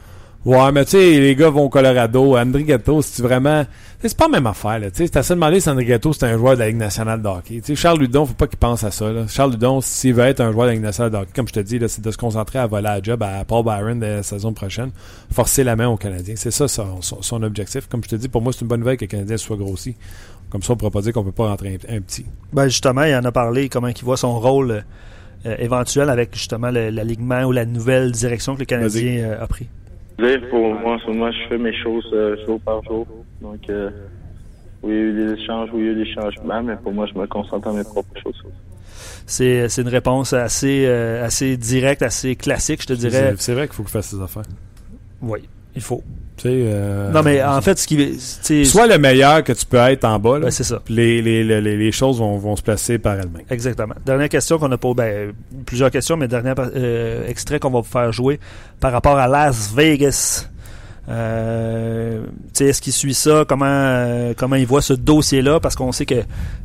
Ouais, mais tu sais, les gars vont au Colorado. André Gatto, c'est vraiment. C'est pas la même affaire, là. Tu sais, c'est à se demander si André Gatto, c'est un joueur de la Ligue nationale de hockey. Tu sais, Charles Ludon, faut pas qu'il pense à ça, là. Charles Ludon, s'il veut être un joueur de la Ligue nationale de hockey, comme je te dis, là, c'est de se concentrer à voler à job à Paul Byron de la saison prochaine. Forcer la main aux Canadiens. C'est ça, son, son- son objectif. Comme je te dis, pour moi, c'est une bonne nouvelle que le Canadien soit grossi. Comme ça, on pourra pas dire qu'on peut pas rentrer un, un petit.
Ben justement, il en a parlé, comment il voit son rôle euh, éventuel avec justement l'alignement ou la nouvelle direction que le Canadien euh, a pris.
Dire, pour moi, sur moi, je fais mes choses euh, jour par jour. Donc, euh, oui, il y a eu des échanges, oui, il y a eu des changements, mais pour moi, je me concentre à mes propres choses.
C'est c'est une réponse assez, euh, assez directe, assez classique, je te dirais.
C'est vrai qu'il faut qu'il fasse ses affaires.
Oui, il faut.
Tu sais, euh,
non, mais en fait, ce qui. tu sais,
Sois le meilleur que tu peux être en bas, là.
ben, c'est ça.
Les, les, les, les- les choses vont, vont se placer par elles-mêmes.
Exactement. Dernière question qu'on a pas. Ben, plusieurs questions, mais dernier euh, extrait qu'on va vous faire jouer par rapport à Las Vegas. Euh, tu sais, est-ce qu'il suit ça? Comment euh, comment il voit ce dossier-là? Parce qu'on sait que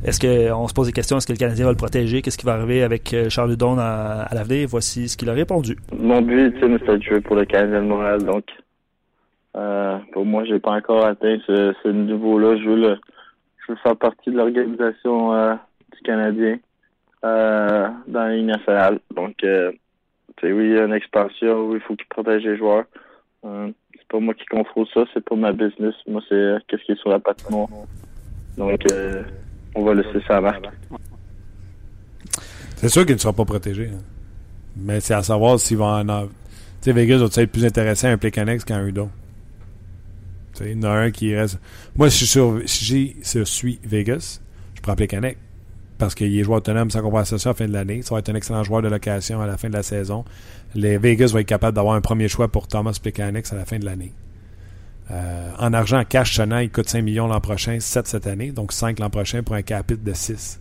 est-ce que on se pose des questions, est-ce que le Canadien va le protéger? Qu'est-ce qui va arriver avec euh, Charles Ludon à, à l'avenir? Voici ce qu'il a répondu.
Mon but c'était de jouer pour le Canadien de Montréal. Donc, euh, pour moi, j'ai pas encore atteint ce, niveau-là. Je veux, le, je veux faire partie de l'organisation euh, du Canadien euh, dans la ligne nationale. Donc, oui, il y a une expansion. Oui, il faut qu'il protège les joueurs. C'est pas moi qui contrôle ça. C'est pas ma business. Moi, c'est qu'est-ce qui est sur la patinoire. Donc, on va laisser ça à Marc.
C'est sûr qu'il ne sera pas protégé. hein. Mais c'est à savoir s'il va en avoir. Tu sais, Vegas va être plus intéressé à un Plecanex qu'à un. Il y en a un qui reste. Moi, si je suis, sur- si je suis Vegas, je prends Plekanec. Parce qu'il est joueur autonome sans compensation à la fin de l'année. Ça va être un excellent joueur de location à la fin de la saison. Les Vegas vont être capables d'avoir un premier choix pour Thomas Plekanec à la fin de l'année. Euh, en argent, en cash, sonnant, il coûte 5 millions l'an prochain, 7 cette année, donc 5 l'an prochain pour un capite de 6.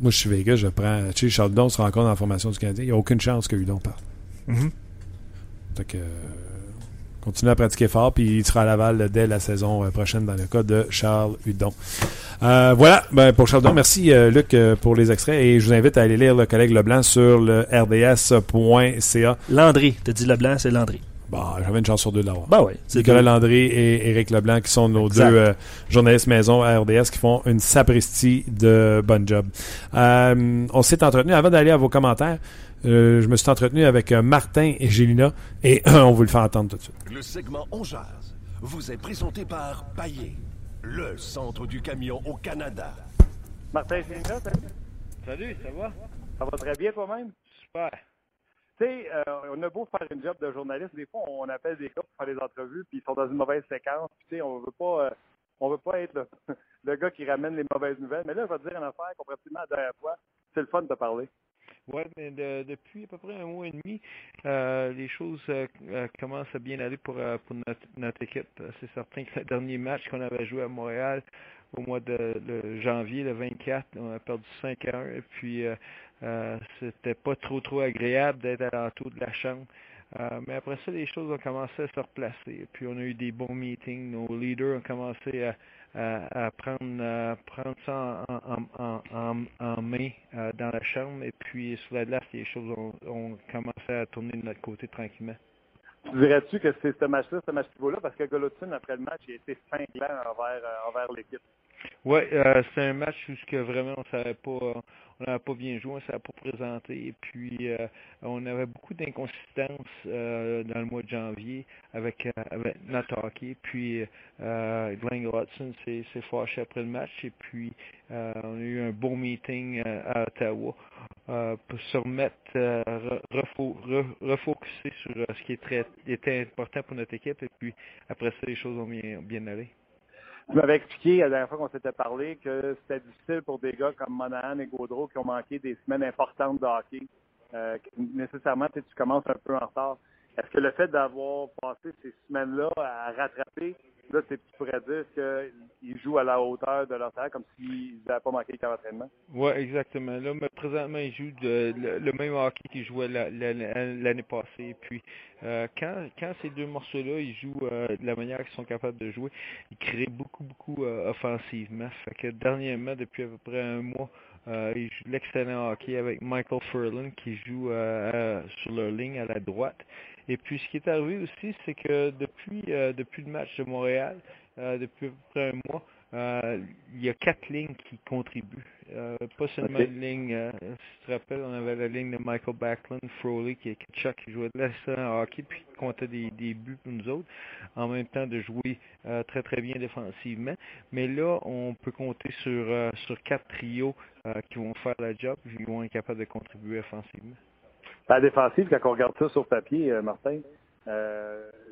Moi, je suis Vegas, je prends. Tu sais, Chardon se rencontre dans la formation du Canadien. Il n'y a aucune chance que Hudon parte. Fait que, euh, continue à pratiquer fort, puis il sera à Laval dès la saison euh, prochaine dans le cas de Charles Hudon. Euh, voilà, ben, pour Charles Hudon, merci euh, Luc euh, pour les extraits et je vous invite à aller lire le collègue Leblanc sur le rds.ca.
Landry, t'as dit Leblanc, c'est Landry.
Bon, j'avais une chance sur deux de l'avoir.
Ben oui. C'est
Nicolas. Landry et Éric Leblanc qui sont nos
Exact.
deux euh, journalistes maison à RDS qui font une sapristi de bon job. Euh, on s'est entretenu, avant d'aller à vos commentaires, euh, je me suis entretenu avec euh, Martin et Gélina et on vous le fait entendre tout de suite.
Le segment On Jazz vous est présenté par Paillé, le centre du camion au Canada.
Martin, c'est là, salut.
Salut, ça va?
Ça va très bien toi-même?
Super.
Tu sais, euh, on a beau faire une job de journaliste, des fois on appelle des gars pour faire des entrevues, puis ils sont dans une mauvaise séquence. Puis, Tu sais, on veut pas, euh, on veut pas être le, le gars qui ramène les mauvaises nouvelles. Mais là, je vais te dire une affaire comparativement à la dernière fois. C'est le fun de parler.
Oui, mais de- depuis à peu près un mois et demi, euh, les choses euh, euh, commencent à bien aller pour, notre, notre équipe. C'est certain que le dernier match qu'on avait joué à Montréal au mois de janvier, le 24, on a perdu 5 à 1. Et puis, c'était pas trop, trop agréable d'être à l'entour de la chambre. Mais après ça, les choses ont commencé à se replacer. Puis, on a eu des bons meetings. Nos leaders ont commencé à, à, prendre, prendre ça en, en, en, en, main euh, dans la chambre. Et puis, sur la glace, les choses ont, ont commencé à tourner de notre côté tranquillement.
Tu dirais-tu que c'est ce match-là, ce match pivot-là, parce que Golotson, après le match, il a été cinglant envers, euh, envers l'équipe?
Oui, euh, c'est un match où ce que vraiment on savait pas, on n'avait pas bien joué, on ne savait pas présenté. Et puis euh, on avait beaucoup d'inconsistances euh, dans le mois de janvier avec, euh, avec notre hockey. Puis Glenn Watson s'est fâché après le match. Et puis on a eu un bon meeting à Ottawa pour se remettre, re- refo- re- refocuser sur ce qui est très, était important pour notre équipe. Et puis après ça, les choses ont bien, bien allé.
Tu m'avais expliqué la dernière fois qu'on s'était parlé que c'était difficile pour des gars comme Monahan et Gaudreau qui ont manqué des semaines importantes de hockey. Euh, nécessairement, tu commences un peu en retard. Est-ce que le fait d'avoir passé ces semaines-là à rattraper là, tu pourrais dire qu'ils jouent à la hauteur de leur comme s'ils n'avaient pas manqué de d'entraînement.
Oui, exactement. Là, mais présentement, ils jouent le, même hockey qu'ils jouaient l'année passée. Puis, euh, quand, quand ces deux morceaux-là, ils jouent euh, de la manière qu'ils sont capables de jouer, ils créent beaucoup, beaucoup euh, offensivement. Fait que dernièrement, depuis à peu près un mois, ils jouent l'excellent hockey avec Michael Furlan qui joue sur leur ligne à la droite. Et puis, ce qui est arrivé aussi, c'est que depuis, depuis le match de Montréal, depuis à peu près un mois, euh, il y a quatre lignes qui contribuent. Euh, pas seulement une ligne, euh, si tu te rappelles, on avait la ligne de Michael Backlund, Froley, qui, Chuck, qui jouait de l'excellent hockey, puis qui comptait des, des, buts pour nous autres, en même temps de jouer très très bien défensivement. Mais là, on peut compter sur, sur quatre trios qui vont faire la job, qui vont être capables de contribuer offensivement.
La défensive, quand on regarde ça sur papier, Martin,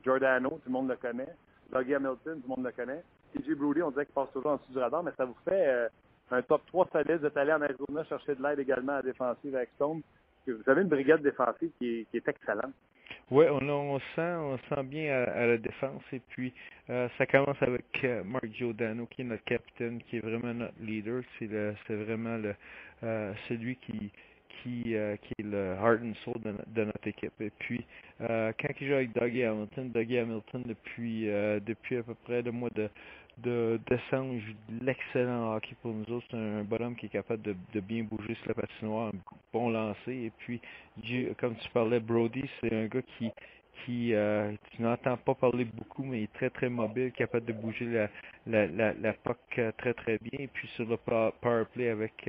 Giordano, tout le monde le connaît. Dougie Hamilton, tout le monde le connaît. TJ Brody, on dirait qu'il passe toujours en dessous du radar, mais ça vous fait euh, un top 3 solide. Vous êtes allé en Arizona chercher de l'aide également à la défensive avec Stone. Vous avez une brigade défensive qui est, excellente.
Oui, on, on, sent, on sent bien à, la défense. Et puis, euh, ça commence avec euh, Mark Giordano, qui est notre capitaine, qui est vraiment notre leader. C'est vraiment le, celui qui, qui, qui est le heart and soul de, notre équipe. Et puis, quand il joue avec Dougie Hamilton, Dougie Hamilton, depuis, depuis à peu près le mois de de descendre, de l'excellent hockey pour nous autres. C'est un bonhomme qui est capable de, de, bien bouger sur la patinoire, un bon lancer. Et puis, comme tu parlais, Brody, c'est un gars qui, qui euh, tu n'entends pas parler beaucoup, mais il est très très mobile, capable de bouger la, la, la, la puck euh, très très bien. Puis sur le power play avec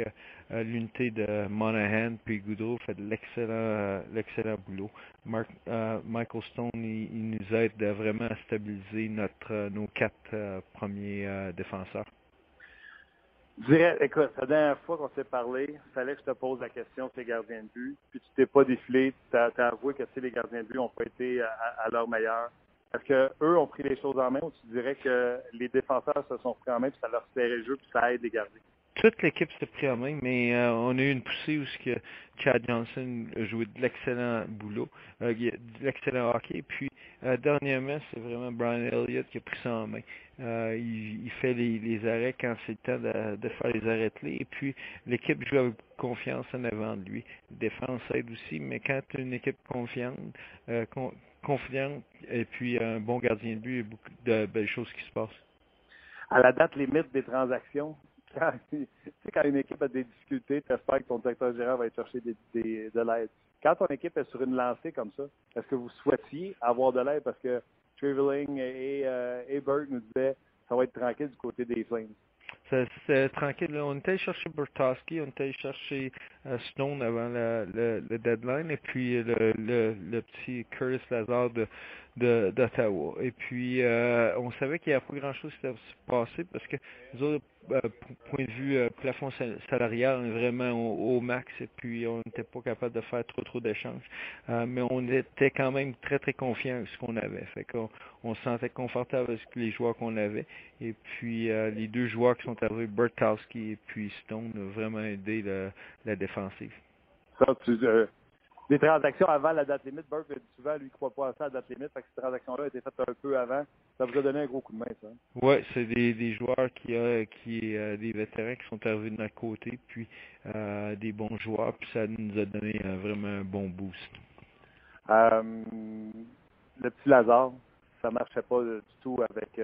euh, l'unité de Monahan puis Goodall fait de l'excellent l'excellent boulot. Mark, Michael Stone, il, nous aide vraiment à stabiliser notre nos quatre premiers défenseurs.
Je dirais, écoute, la dernière fois qu'on s'est parlé, fallait que je te pose la question sur les gardiens de but, puis tu t'es pas défilé, tu as, avoué que les gardiens de but n'ont pas été à, leur meilleur. Est-ce qu'eux ont pris les choses en main ou tu dirais que les défenseurs se sont pris en main puis ça leur serrait le jeu puis ça aide les gardiens?
Toute l'équipe s'est pris en main, mais euh, on a eu une poussée où ce que Chad Johnson a joué de l'excellent boulot, euh, de l'excellent hockey. Puis euh, dernièrement, c'est vraiment Brian Elliott qui a pris ça en main. Il, fait les, arrêts quand c'est le temps de, faire les arrêts clés. Et puis l'équipe joue avec confiance en avant de lui. Défense aide aussi, mais quand une équipe confiante, confiante et puis un bon gardien de but, il y a beaucoup de belles choses qui se passent.
À la date limite des transactions, quand, quand une équipe a des difficultés, tu espères que ton directeur général va aller chercher des, de l'aide. Quand ton équipe est sur une lancée comme ça, est-ce que vous souhaitiez avoir de l'aide? Parce que Traveling et, euh, et nous disaient ça va être tranquille du côté des Flames.
C'est tranquille. On était allé chercher Burtowski, on était allé chercher euh, Stone avant le, deadline, et puis le, le, petit Curtis Lazar de, d'Ottawa. Et puis, euh, on savait qu'il n'y avait pas grand-chose qui allait se passer parce que nous autres, euh, point de vue euh, plafond salarial, on est vraiment au, max et puis on n'était pas capable de faire trop trop d'échanges. mais on était quand même très très confiant avec ce qu'on avait. Fait qu'on on se sentait confortable avec les joueurs qu'on avait. Et puis les deux joueurs qui sont arrivés, Bertowski et puis Stone, ont vraiment aidé la défensive.
Tu, des transactions avant la date limite. Burke dit souvent, lui, ne croit pas à ça, la date limite. Fait que ces transactions-là ont été faites un peu avant. Ça vous a donné un gros coup de main, ça.
Oui, c'est des, des joueurs qui, euh, qui euh, des vétérans qui sont arrivés de notre côté, puis euh, des bons joueurs, puis ça nous a donné euh, vraiment un bon boost.
Euh, le petit Lazare, ça marchait pas du tout avec,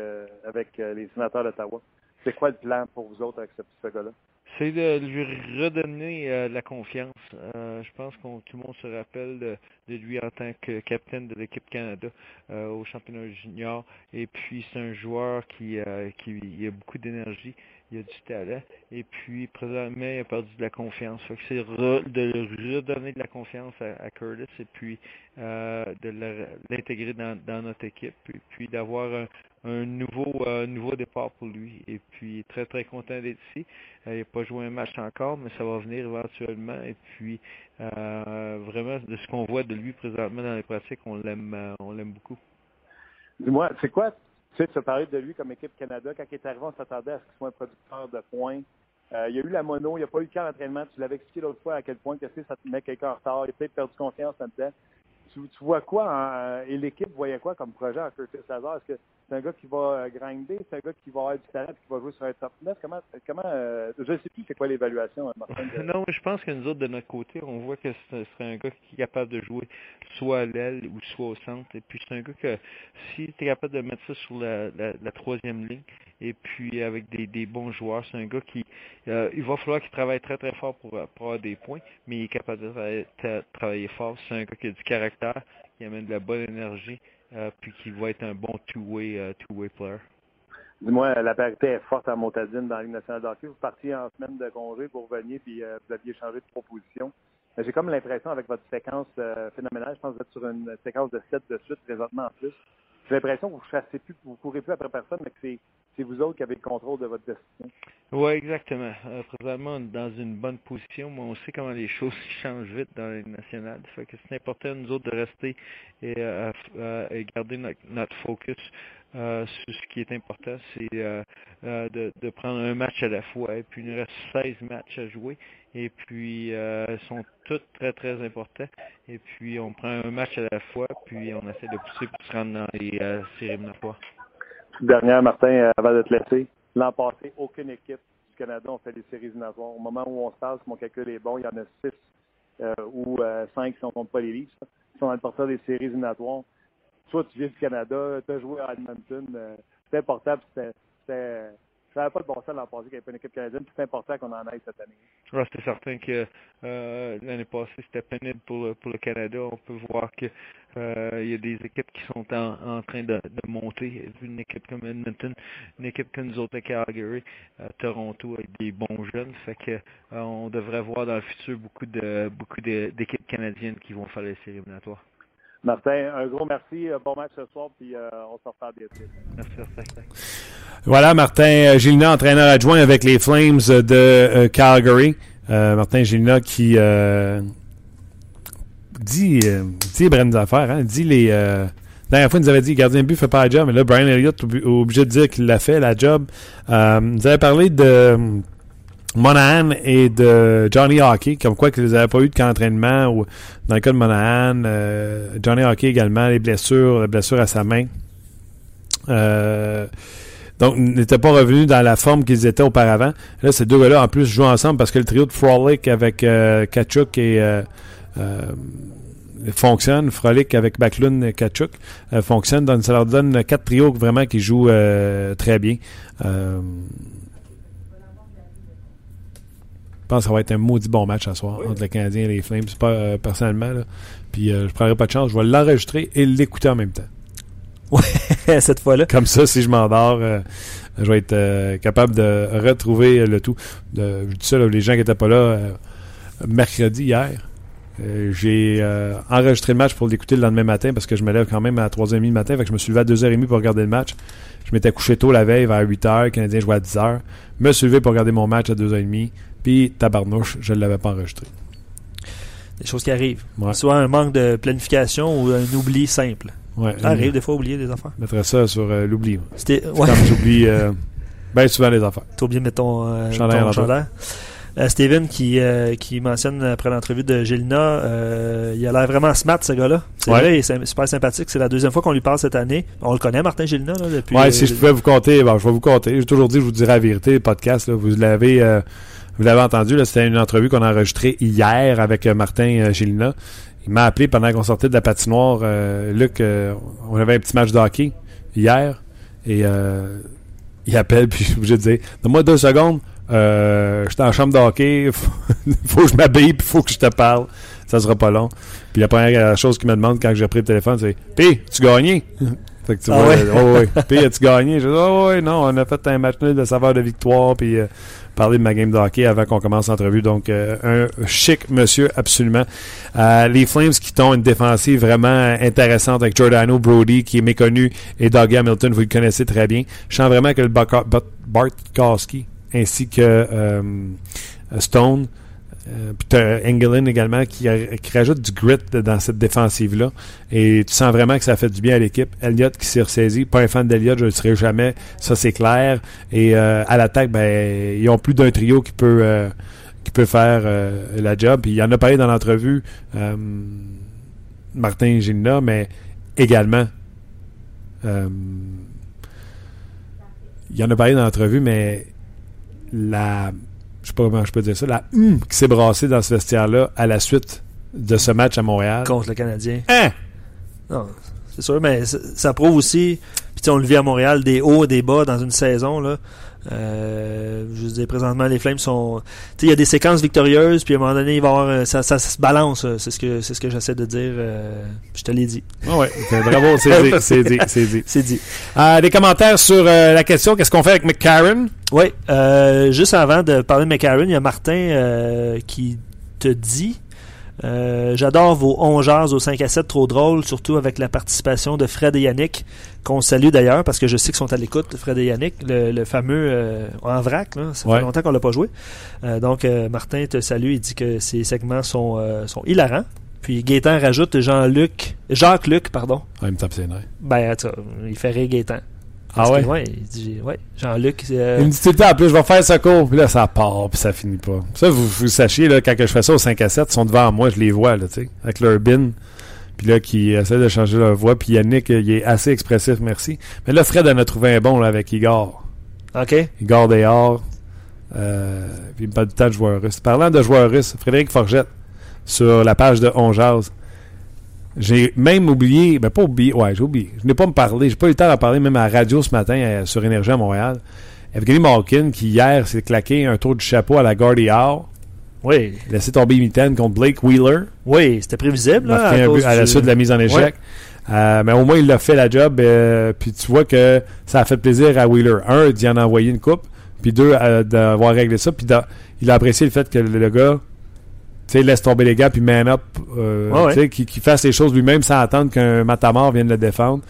avec les sénateurs d'Ottawa. C'est quoi le plan pour vous autres avec ce petit gars-là?
C'est de lui redonner euh, la confiance. Euh, je pense que tout le monde se rappelle de, lui en tant que capitaine de l'équipe Canada euh, au championnat junior. Et puis c'est un joueur qui, qui a beaucoup d'énergie il a du talent. Et puis, présentement, il a perdu de la confiance. c'est de redonner de la confiance à, Curtis et puis euh, de l'intégrer dans, notre équipe. Et puis d'avoir un, nouveau euh, nouveau départ pour lui. Et puis, très, très content d'être ici. Euh, il n'a pas joué un match encore, mais ça va venir éventuellement. Et puis, vraiment, de ce qu'on voit de lui présentement dans les pratiques, on l'aime on l'aime beaucoup.
Dis-moi, c'est quoi tu sais, tu as parlé de lui comme équipe Canada. Quand il est arrivé, on s'attendait à ce qu'il soit un producteur de points. Euh, il y a eu la mono, il n'y a pas eu le camp d'entraînement. Tu l'avais expliqué l'autre fois à quel point que ça te met quelqu'un en retard. Il a peut-être perdu confiance là-dedans. tu, tu vois quoi en- et l'équipe voyait quoi comme projet en Curtis Lazar? Est-ce que c'est un gars qui va euh, grinder, c'est un gars qui va avoir du talent qui va jouer sur un top 9? Comment, comment euh, je ne sais plus c'est quoi l'évaluation, euh, Martin?
Non, je pense que nous autres, de notre côté, on voit que ce serait un gars qui est capable de jouer soit à l'aile ou soit au centre. Et puis, c'est un gars que si tu es capable de mettre ça sur la, la, la troisième ligne, et puis avec des, bons joueurs, c'est un gars qui, euh, il va falloir qu'il travaille très très fort pour, avoir des points, mais il est capable de travailler, tra- travailler fort. C'est un gars qui a du caractère, qui amène de la bonne énergie, puis qui va être un bon two-way euh, two-way player.
Dis-moi, la parité est forte à Montadine dans la Ligue nationale de hockey. Vous partiez en semaine de congé, vous reveniez, puis euh, vous aviez changé de proposition. J'ai comme l'impression, avec votre séquence euh, phénoménale, je pense que vous êtes sur une séquence de 7 de suite présentement en plus. J'ai l'impression que vous chassez plus, vous courez plus après personne, mais que c'est, vous autres qui avez le contrôle de votre destin.
Oui, exactement. Euh, présentement, on est dans une bonne position, mais on sait comment les choses changent vite dans les nationales. C'est important, nous autres, de rester et, euh, euh, garder notre, notre focus euh, sur ce qui est important, c'est de, de prendre un match à la fois. Et puis, il nous reste 16 matchs à jouer. Et puis, euh, sont tous très, très importants. Et puis, on prend un match à la fois, puis on essaie de pousser pour se rendre dans les euh, séries éliminatoires.
Toute dernière, Martin, euh, avant de te laisser. L'an passé, aucune équipe du Canada a fait des séries éliminatoires. Au moment où on se si mon calcul est bon, il y en a six euh, ou cinq si on ne compte pas les là, qui sont dans le porteur des séries éliminatoires. Toi, tu viens du Canada, tu as joué à Edmonton. c'est important, c'était, ça n'avait pas de bon sens l'an passé qu'il n'y avait pas une équipe canadienne, c'est important qu'on en aille cette année.
Ouais, c'est certain que euh, l'année passée, c'était pénible pour, le- pour le Canada. On peut voir que euh, y a des équipes qui sont en, train de, monter. Une équipe comme Edmonton, une équipe comme nous à euh, Toronto avec des bons jeunes. Fait que on devrait voir dans le futur beaucoup de beaucoup d'équipes canadiennes qui vont faire les séries éliminatoires.
Martin, un gros merci, euh, bon match ce soir, puis euh, on se reparle bientôt.
Merci, Martin.
Voilà, Martin euh, Gilina, entraîneur adjoint avec les Flames de euh, Calgary. Euh, Martin Gilina qui euh, dit, euh, dit les bonnes affaires, hein, dit les... Euh, la dernière fois, il nous avait dit gardien de but fait pas la job, mais là, Brian Elliott est obligé de dire qu'il l'a fait, la job. Euh, nous avait parlé de Monahan et de Johnny Hockey, comme quoi qu'ils n'avaient pas eu de camp d'entraînement, ou dans le cas de Monahan, euh, Johnny Hockey également, les blessures, la blessure à sa main. Euh, donc, n'étaient pas revenus dans la forme qu'ils étaient auparavant. Là, ces deux gars-là, en plus, jouent ensemble parce que le trio de Frolic avec euh, Kachuk et euh, euh, fonctionne. Frolic avec Backlund et Kachuk fonctionne. Donc, ça leur donne quatre trios vraiment qui jouent très bien. Je pense que ça va être un maudit bon match ce soir entre le Canadien et les Flames. Pas, euh, personnellement, là. Puis, euh, je prendrai pas de chance. Je vais l'enregistrer et l'écouter en même temps.
cette fois-là.
Comme ça, si je m'endors, euh, je vais être capable de retrouver le tout. De, je dis ça, là, les gens qui n'étaient pas là mercredi hier. j'ai enregistré le match pour l'écouter le lendemain matin parce que je me lève quand même à 3h30 du matin. Fait que je me suis levé à 2h30 pour regarder le match. Je m'étais couché tôt la veille vers 8h. Le Canadien jouait à 10h. Me suis levé pour regarder mon match à 2h30. Puis, tabarnouche, je ne l'avais pas enregistré.
Des choses qui arrivent.
Ouais.
Soit un manque de planification ou un oubli simple.
Ouais,
Ça arrive des fois oublier des affaires.
Je mettrais ça sur euh, l'oubli.
C'était ouais,
Comme j'oublie euh, bien souvent les affaires.
t'as oublié de mettre ton, euh,
Chandail
ton chandail. Euh, Steven qui, qui mentionne après l'entrevue de Gélina, il a l'air vraiment smart ce gars-là. C'est
Ouais.
vrai, il est super sympathique. C'est la deuxième fois qu'on lui parle cette année. On le connaît, Martin Gélina, là, depuis.
Ouais, si je pouvais vous compter, bon, je vais vous compter. J'ai toujours dit, je vous dirai la vérité, le podcast, là, vous l'avez vous l'avez entendu, c'était une entrevue qu'on a enregistrée hier avec euh, Martin euh, Gélina. Il m'a appelé pendant qu'on sortait de la patinoire. Euh, Luc, euh, on avait un petit match de hockey hier. Et il appelle, puis je suis obligé de dire Donne-moi deux secondes. Euh, je suis en chambre de hockey. Faut, faut que je m'habille, puis faut que je te parle. Ça sera pas long. Puis la première chose qu'il me demande quand j'ai pris le téléphone, c'est Pis, tu gagné? Fait que tu
Ah ouais?
oh, ouais. Puis, as-tu gagné? Je dis, oh, ouais, non, on a fait un match nul de saveur de victoire, puis euh, parler de ma game de hockey avant qu'on commence l'entrevue. Donc, euh, un chic monsieur, absolument. Euh, les Flames qui ont une défensive vraiment intéressante avec Giordano Brody, qui est méconnu, et Doug Hamilton, vous le connaissez très bien. Je sens vraiment que le Bartkowski, ainsi que Stone, euh, puis t'as Engelin également qui, rajoute du grit dans cette défensive-là. Et tu sens vraiment que ça fait du bien à l'équipe. Elliott qui s'est ressaisi. Pas un fan d'Elliott, je ne le serai jamais. Ça, c'est clair. Et euh, à l'attaque, ben, ils ont plus d'un trio qui peut, euh, faire la job. Il y en a parlé dans l'entrevue. Martin Gina, mais également. il en a parlé dans l'entrevue, mais la. Je sais pas comment je peux dire ça. La hum qui s'est brassée dans ce vestiaire-là à la suite de ce match à Montréal.
contre le Canadien.
Hein?
Non, c'est sûr, mais ça, prouve aussi, puis on le vit à Montréal, des hauts et des bas dans une saison. Là. Euh, je veux dire, présentement, les Flames sont... Tu sais, il y a des séquences victorieuses, puis à un moment donné, il va avoir, ça, ça, se balance. euh, C'est ce que, c'est ce que j'essaie de dire. euh, je te l'ai dit.
Ah ouais, bravo, c'est dit, c'est dit, c'est dit.
C'est dit.
Euh, des commentaires sur euh, la question qu'est-ce qu'on fait avec McCarron?
Oui, euh, juste avant de parler de McCarron, il y a Martin euh, qui te dit euh, J'adore vos 11 au 5 à 7, trop drôle, surtout avec la participation de Fred et Yannick, qu'on salue d'ailleurs, parce que je sais qu'ils sont à l'écoute, Fred et Yannick, le, le fameux euh, en vrac, là, ça
Ouais.
fait longtemps qu'on l'a pas joué. Euh, donc, Martin te salue, il dit que ces segments sont, sont hilarants. Puis Gaétan rajoute Jean-Luc, Jacques-Luc, pardon.
Ah, il me tape ses nerfs.
Ben, il fait rire Gaétan.
Ah ouais?
que, ouais, il dit, ouais, Jean-Luc. euh,
Il me dit tout le temps, en plus, je vais faire ce cours, puis là, ça part, puis ça finit pas. Ça, vous, vous sachiez, là, quand je fais ça au 5 à 7, ils sont devant moi, je les vois, là, tu sais, avec leur bin, puis là, qui essaient de changer leur voix, puis Yannick, euh, il est assez expressif, merci. Mais là, Fred en a trouvé un bon, là, avec Igor.
OK.
Igor Dehors, euh, puis il me parle du temps de joueurs russes. Parlant de joueurs russes, Frédéric Forgette, sur la page de On Jase, j'ai même oublié, ben pas oublié, ouais, j'ai oublié. Je n'ai pas me parler, j'ai pas eu le temps d'en parler même à la radio ce matin euh, sur Énergie à Montréal. Evgeny Malkin, qui hier s'est claqué un tour du chapeau à la Gordie Howe,
Oui,
laissé tomber mitaine contre Blake Wheeler,
oui, c'était prévisible. Là,
marqué
à,
but la suite de la mise en échec. Euh, mais au moins, il a fait la job. euh, puis tu vois que ça a fait plaisir à Wheeler. Un, d'y en envoyer une coupe. Puis deux, euh, d'avoir réglé ça. Puis il a apprécié le fait que le, le gars sais, laisse tomber les gars puis man up. Euh,
Ouais,
fasse les choses lui-même sans attendre qu'un matamor vienne le défendre.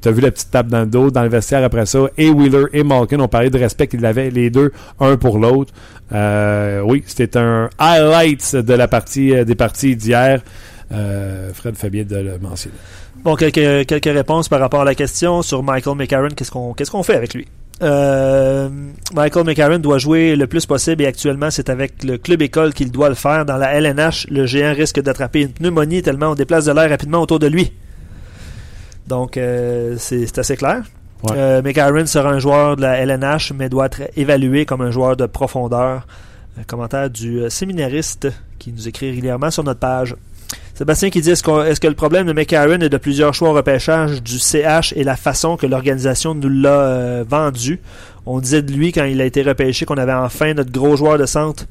Tu as vu la petite tape dans le dos, dans le vestiaire après ça. Et Wheeler et Malkin ont parlé de respect qu'ils avaient les deux, un pour l'autre. Euh, oui, c'était un highlight de la partie euh, des parties d'hier. Euh, Fred fait bien de le mentionner.
Bon, quelques, quelques réponses par rapport à la question sur Michael McCarron. Qu'est-ce qu'on qu'est-ce qu'on fait avec lui? Euh, Michael McCarron doit jouer le plus possible et actuellement c'est avec le club école qu'il doit le faire. Dans la LNH, le géant risque d'attraper une pneumonie tellement on déplace de l'air rapidement autour de lui. Donc euh, c'est assez clair.
Ouais.
Euh, McCarron sera un joueur de la LNH mais doit être évalué comme un joueur de profondeur. Un commentaire du séminariste qui nous écrit régulièrement sur notre page. Sébastien qui dit est-ce, qu'on- est-ce que le problème de McCarron est de plusieurs choix au repêchage du CH et la façon que l'organisation nous l'a euh, vendu? On disait de lui quand il a été repêché qu'on avait enfin notre gros joueur de centre.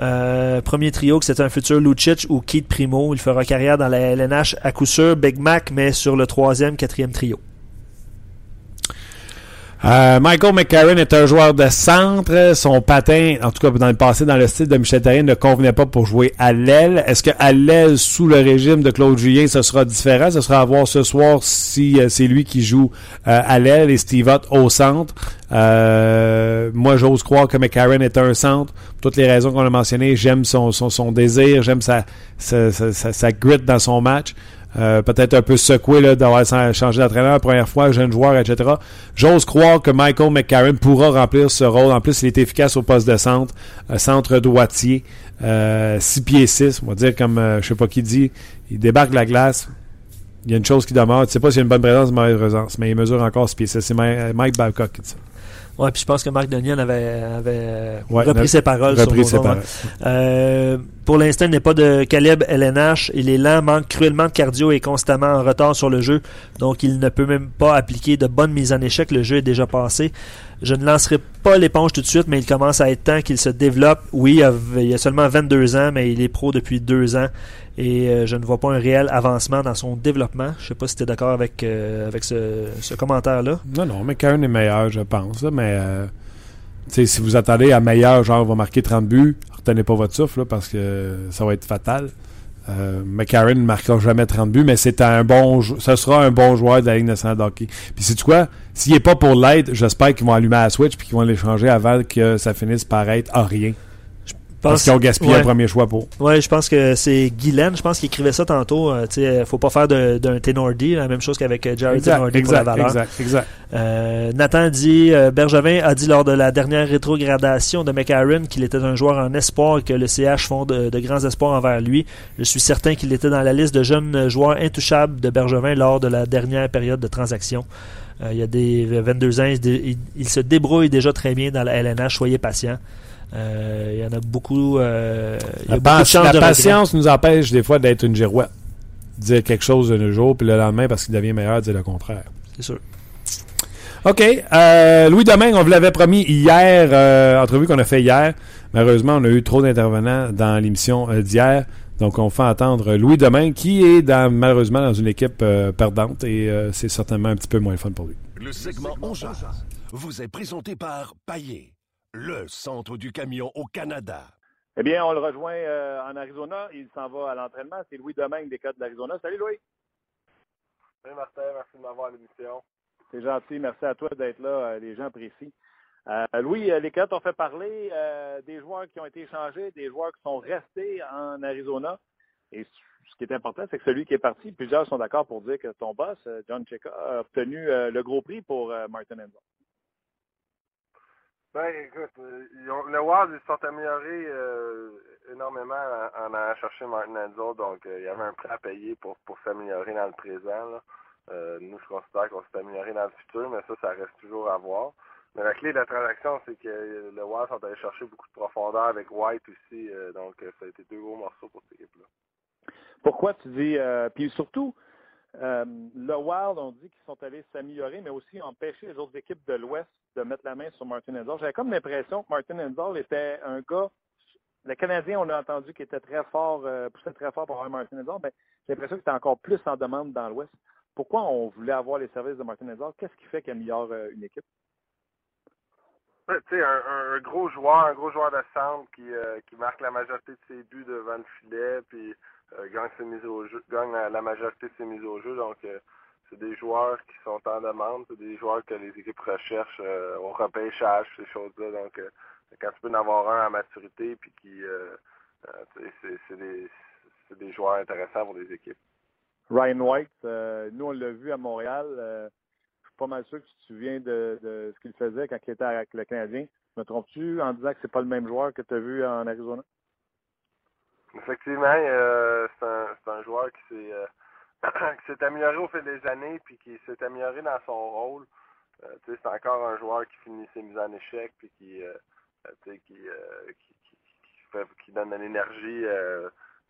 Euh, premier trio que c'était un futur Lucic ou Keith Primo. Il fera carrière dans la LNH à coup sûr. Big Mac, mais sur le troisième, quatrième trio.
Euh, Michael McCarron est un joueur de centre. Son patin, en tout cas dans le passé, dans le style de Michel Therrien, ne convenait pas pour jouer à l'aile. Est-ce que à l'aile, sous le régime de Claude Julien, ce sera différent? Ce sera à voir ce soir si euh, c'est lui qui joue euh, à l'aile et Steve Ott au centre. Moi, j'ose croire que McCarron est un centre. Pour toutes les raisons qu'on a mentionnées, j'aime son, désir, j'aime sa grit dans son match. Euh, peut-être un peu secoué d'avoir changé d'entraîneur première fois, jeune joueur, etc. J'ose croire que Michael McCarron pourra remplir ce rôle. En plus, il est efficace au poste de centre, euh, centre droitier, euh, 6 pieds 6, on va dire comme euh, je sais pas qui dit, il débarque la glace. Il y a une chose qui demeure. Tu sais pas s'il y a une bonne présence ou une mauvaise présence, mais il mesure encore 6 pieds 6. C'est Mike Babcock qui dit ça.
Ouais, puis je pense que Marc Denian avait, avait euh,
Ouais,
repris ses paroles.
Repris
sur
ses paroles.
Euh, pour l'instant, il n'est pas de calibre LNH. Il est lent, manque cruellement de cardio et est constamment en retard sur le jeu. Donc, il ne peut même pas appliquer de bonnes mises en échec. Le jeu est déjà passé. Je ne lancerai pas l'éponge tout de suite, mais il commence à être temps qu'il se développe. Oui, il a, il a seulement 22 ans, mais il est pro depuis deux ans. Et euh, je ne vois pas un réel avancement dans son développement. Je sais pas si tu es d'accord avec, euh, avec ce, ce commentaire-là.
Non, non, McCarron est meilleur, je pense. mais euh, si vous attendez à meilleur, genre, va marquer 30 buts, retenez pas votre souffle parce que ça va être fatal. Euh, McCarron ne marquera jamais 30 buts, mais c'est un bon ce sera un bon joueur de la Ligue nationale de hockey. Puis c'est quoi? S'il n'est pas pour l'aide, j'espère qu'ils vont allumer la switch puis qu'ils vont l'échanger avant que ça finisse par être à rien. Parce qu'ils ont gaspillé
ouais.
un premier choix pour.
Ouais, je pense que c'est Guylaine, je pense qu'il écrivait ça tantôt. euh, tu sais, faut pas faire d'un d'un Tenordi, la même chose qu'avec euh, Jared Tenordi pour la valeur.
exact, exact.
Euh, Nathan dit, euh, Bergevin a dit lors de la dernière rétrogradation de McAaron qu'il était un joueur en espoir et que le CH font de, de grands espoirs envers lui. Je suis certain qu'il était dans la liste de jeunes joueurs intouchables de Bergevin lors de la dernière période de transaction. Il y a des 22 ans, il, se dé- il- il se débrouille déjà très bien dans la LNH, soyez patient. Euh, il y en a beaucoup. euh, il y a
La,
beaucoup de
pas-
chances
la
de regret.
patience nous empêche des fois d'être une girouette. Dire quelque chose un jour, puis le lendemain, parce qu'il devient meilleur, dire le contraire.
C'est sûr.
OK. Euh, Louis Domingue, on vous l'avait promis hier, euh, entrevue qu'on a fait hier. Malheureusement, on a eu trop d'intervenants dans l'émission euh, d'hier. Donc, on fait entendre Louis Domingue, qui est dans, malheureusement dans une équipe euh, perdante et euh, c'est certainement un petit peu moins fun pour lui.
Le segment On jase vous est présenté par Paillé, le centre du camion au Canada.
Eh bien, on le rejoint euh, en Arizona. Il s'en va à l'entraînement. C'est Louis Domingue des Côtes de l'Arizona. Salut Louis.
Salut Martin, merci de m'avoir à l'émission.
C'est gentil. Merci à toi d'être là. euh, les gens apprécient. Euh, Louis, euh, les Coyotes ont fait parler euh, des joueurs qui ont été échangés, des joueurs qui sont restés en Arizona. Et ce qui est important, c'est que celui qui est parti, plusieurs sont d'accord pour dire que ton boss, John Cheka, a obtenu euh, le gros prix pour euh, Martin Enzo.
Ben écoute, euh, ils ont- le Wild ils se sont améliorés euh, énormément en, en allant chercher Martin donc euh, il y avait un prêt à payer pour, pour s'améliorer dans le présent. là. Nous, je considère qu'on s'est amélioré dans le futur, mais ça, ça reste toujours à voir. Mais la clé de la transaction, c'est que le Wild sont allés chercher beaucoup de profondeur avec White aussi, donc ça a été deux gros morceaux pour cette équipe-là.
Pourquoi tu dis, puis surtout, euh, le Wild, on dit qu'ils sont allés s'améliorer, mais aussi empêcher les autres équipes de l'Ouest de mettre la main sur Martin Enzor. J'avais comme l'impression que Martin Enzor était un gars, le Canadien, on a entendu qu'il était très fort, euh, poussait très fort pour avoir Martin Enzor, mais j'ai l'impression qu'il était encore plus en demande dans l'Ouest. Pourquoi on voulait avoir les services de Martin Enzor? Qu'est-ce qui fait qu'il améliore euh, une équipe?
Ouais, un, un- gros joueur, un gros joueur de centre qui, qui marque la majorité de ses buts devant le filet, puis jeu, gagne la, majorité de ses mises au jeu. Donc, euh, c'est des joueurs qui sont en demande, c'est des joueurs que les équipes recherchent euh, au repêchage, ces choses-là. Donc, euh, quand tu peux en avoir un à maturité, puis qui, euh, euh, c'est, des, des joueurs intéressants pour les équipes.
Ryan White, euh, nous, on l'a vu à Montréal. euh, je suis pas mal sûr que tu te souviens de, de ce qu'il faisait quand il était avec le Canadien. Me trompes-tu en disant que c'est pas le même joueur que tu as vu en Arizona?
Effectivement, euh, c'est un, un joueur qui s'est euh, qui s'est amélioré au fil des années puis qui s'est amélioré dans son rôle. Euh, c'est encore un joueur qui finit ses mises en échec puis qui euh, qui, qui, qui, donne de l'énergie.